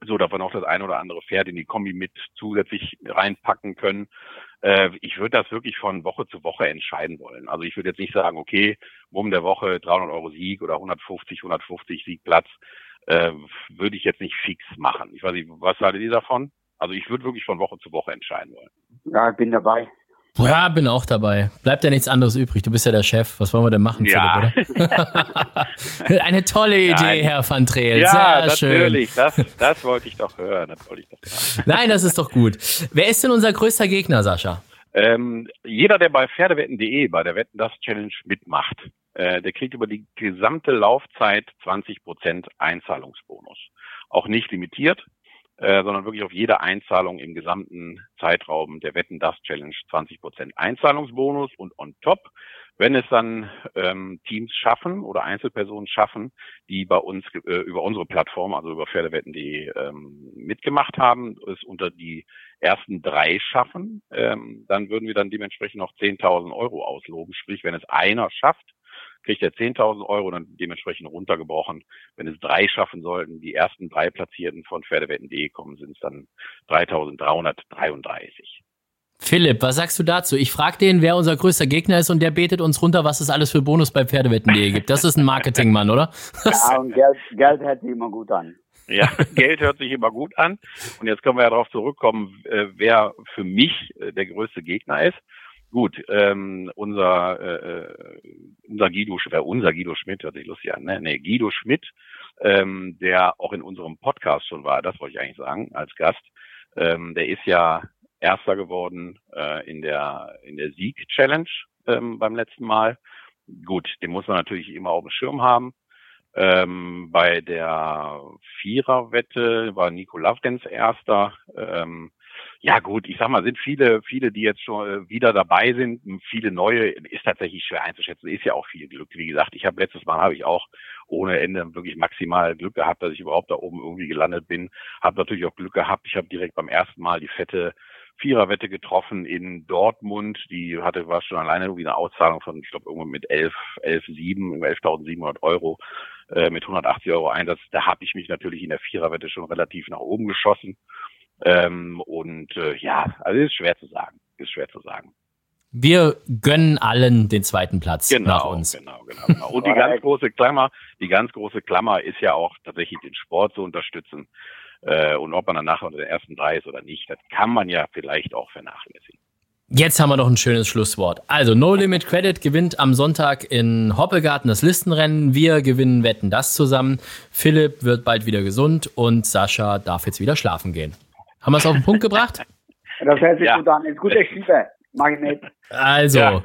so wir noch das ein oder andere Pferd in die Kombi mit zusätzlich reinpacken können. Äh, ich würde das wirklich von Woche zu Woche entscheiden wollen. Also ich würde jetzt nicht sagen, okay, Mumm der Woche 300 Euro Sieg oder 150, 150 Siegplatz, äh, würde ich jetzt nicht fix machen. Ich weiß nicht, was haltet ihr davon? Also ich würde wirklich von Woche zu Woche entscheiden wollen. Ja, ich bin dabei. Ja, bin auch dabei. Bleibt ja nichts anderes übrig. Du bist ja der Chef. Was wollen wir denn machen, ja. Philipp, Eine tolle Idee, ja, Herr van Treel. Ja, Sehr natürlich. Schön. Das, das wollte ich doch hören. Das wollte ich doch hören. Nein, das ist doch gut. Wer ist denn unser größter Gegner, Sascha? Ähm, jeder, der bei Pferdewetten.de bei der Wetten das Challenge mitmacht, äh, der kriegt über die gesamte Laufzeit 20 Prozent Einzahlungsbonus. Auch nicht limitiert äh, sondern wirklich auf jede Einzahlung im gesamten Zeitraum der Wetten das Challenge 20 Prozent Einzahlungsbonus und on top, wenn es dann ähm, Teams schaffen oder Einzelpersonen schaffen, die bei uns äh, über unsere Plattform, also über Pferdewetten.de ähm, mitgemacht haben, es unter die ersten drei schaffen, ähm, dann würden wir dann dementsprechend noch 10.000 Euro ausloben. Sprich, wenn es einer schafft, kriegt er 10.000 Euro dann dementsprechend runtergebrochen. Wenn es drei schaffen sollten, die ersten drei Platzierten von Pferdewetten.de kommen, sind es dann 3.333. Philipp, was sagst du dazu? Ich frage den, wer unser größter Gegner ist und der betet uns runter, was es alles für Bonus bei Pferdewetten.de gibt. Das ist ein Marketingmann, oder? Ja, und Geld, Geld hört sich immer gut an. Ja, Geld hört sich immer gut an. Und jetzt können wir ja darauf zurückkommen, äh, wer für mich äh, der größte Gegner ist. Gut, ähm, unser, äh, äh unser Guido, äh, unser Guido Schmidt, hört sich lustig an, ne? Nee, Guido Schmidt, ähm, der auch in unserem Podcast schon war, das wollte ich eigentlich sagen, als Gast, ähm, der ist ja Erster geworden äh, in der in der Sieg-Challenge ähm, beim letzten Mal. Gut, den muss man natürlich immer auf dem Schirm haben. Ähm, bei der Viererwette war Nico Lavdens Erster. Ähm, ja gut, ich sag mal, sind viele, viele, die jetzt schon äh, wieder dabei sind, viele neue, ist tatsächlich schwer einzuschätzen, ist ja auch viel Glück. Wie gesagt, ich habe letztes Mal habe ich auch ohne Ende wirklich maximal Glück gehabt, dass ich überhaupt da oben irgendwie gelandet bin. Habe natürlich auch Glück gehabt. Ich habe direkt beim ersten Mal die fette Viererwette getroffen in Dortmund. Die hatte war schon alleine irgendwie eine Auszahlung von, ich glaube, irgendwo mit 11, 11, 7, 11.700 Euro äh, mit 180 Euro Einsatz. Da habe ich mich natürlich in der Viererwette schon relativ nach oben geschossen. Ähm, und äh, ja, also ist schwer zu sagen. Ist schwer zu sagen. Wir gönnen allen den zweiten Platz genau, nach uns. Genau, genau, genau. Und die ganz große Klammer, die ganz große Klammer ist ja auch tatsächlich den Sport zu unterstützen. Äh, und ob man dann nachher unter den ersten drei ist oder nicht, das kann man ja vielleicht auch vernachlässigen. Jetzt haben wir noch ein schönes Schlusswort. Also No Limit Credit gewinnt am Sonntag in Hoppegarten das Listenrennen. Wir gewinnen Wetten das zusammen. Philipp wird bald wieder gesund und Sascha darf jetzt wieder schlafen gehen. Haben wir es auf den Punkt gebracht? Das hört sich ja. gut an. Ist gute Stimme. Mach ich nicht. Also, ja.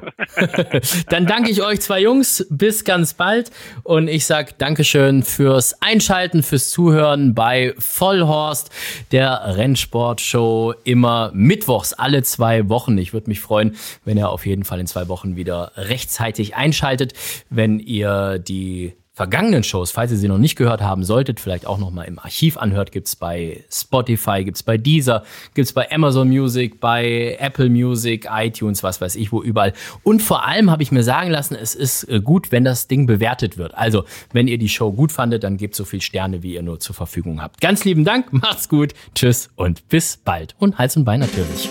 dann danke ich euch zwei Jungs. Bis ganz bald. Und ich sag Dankeschön fürs Einschalten, fürs Zuhören bei Vollhorst, der Rennsportshow. Immer mittwochs, alle zwei Wochen. Ich würde mich freuen, wenn ihr auf jeden Fall in zwei Wochen wieder rechtzeitig einschaltet, wenn ihr die vergangenen Shows, falls ihr sie noch nicht gehört haben solltet, vielleicht auch noch mal im Archiv anhört, gibt's bei Spotify, gibt's bei Deezer, gibt's bei Amazon Music, bei Apple Music, iTunes, was weiß ich, wo überall. Und vor allem habe ich mir sagen lassen, es ist äh, gut, wenn das Ding bewertet wird. Also, wenn ihr die Show gut fandet, dann gebt so viel Sterne, wie ihr nur zur Verfügung habt. Ganz lieben Dank, macht's gut, tschüss und bis bald. Und Hals und Bein natürlich.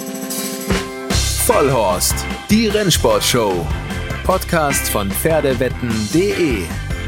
Vollhorst, die Rennsportshow. Podcast von Pferdewetten.de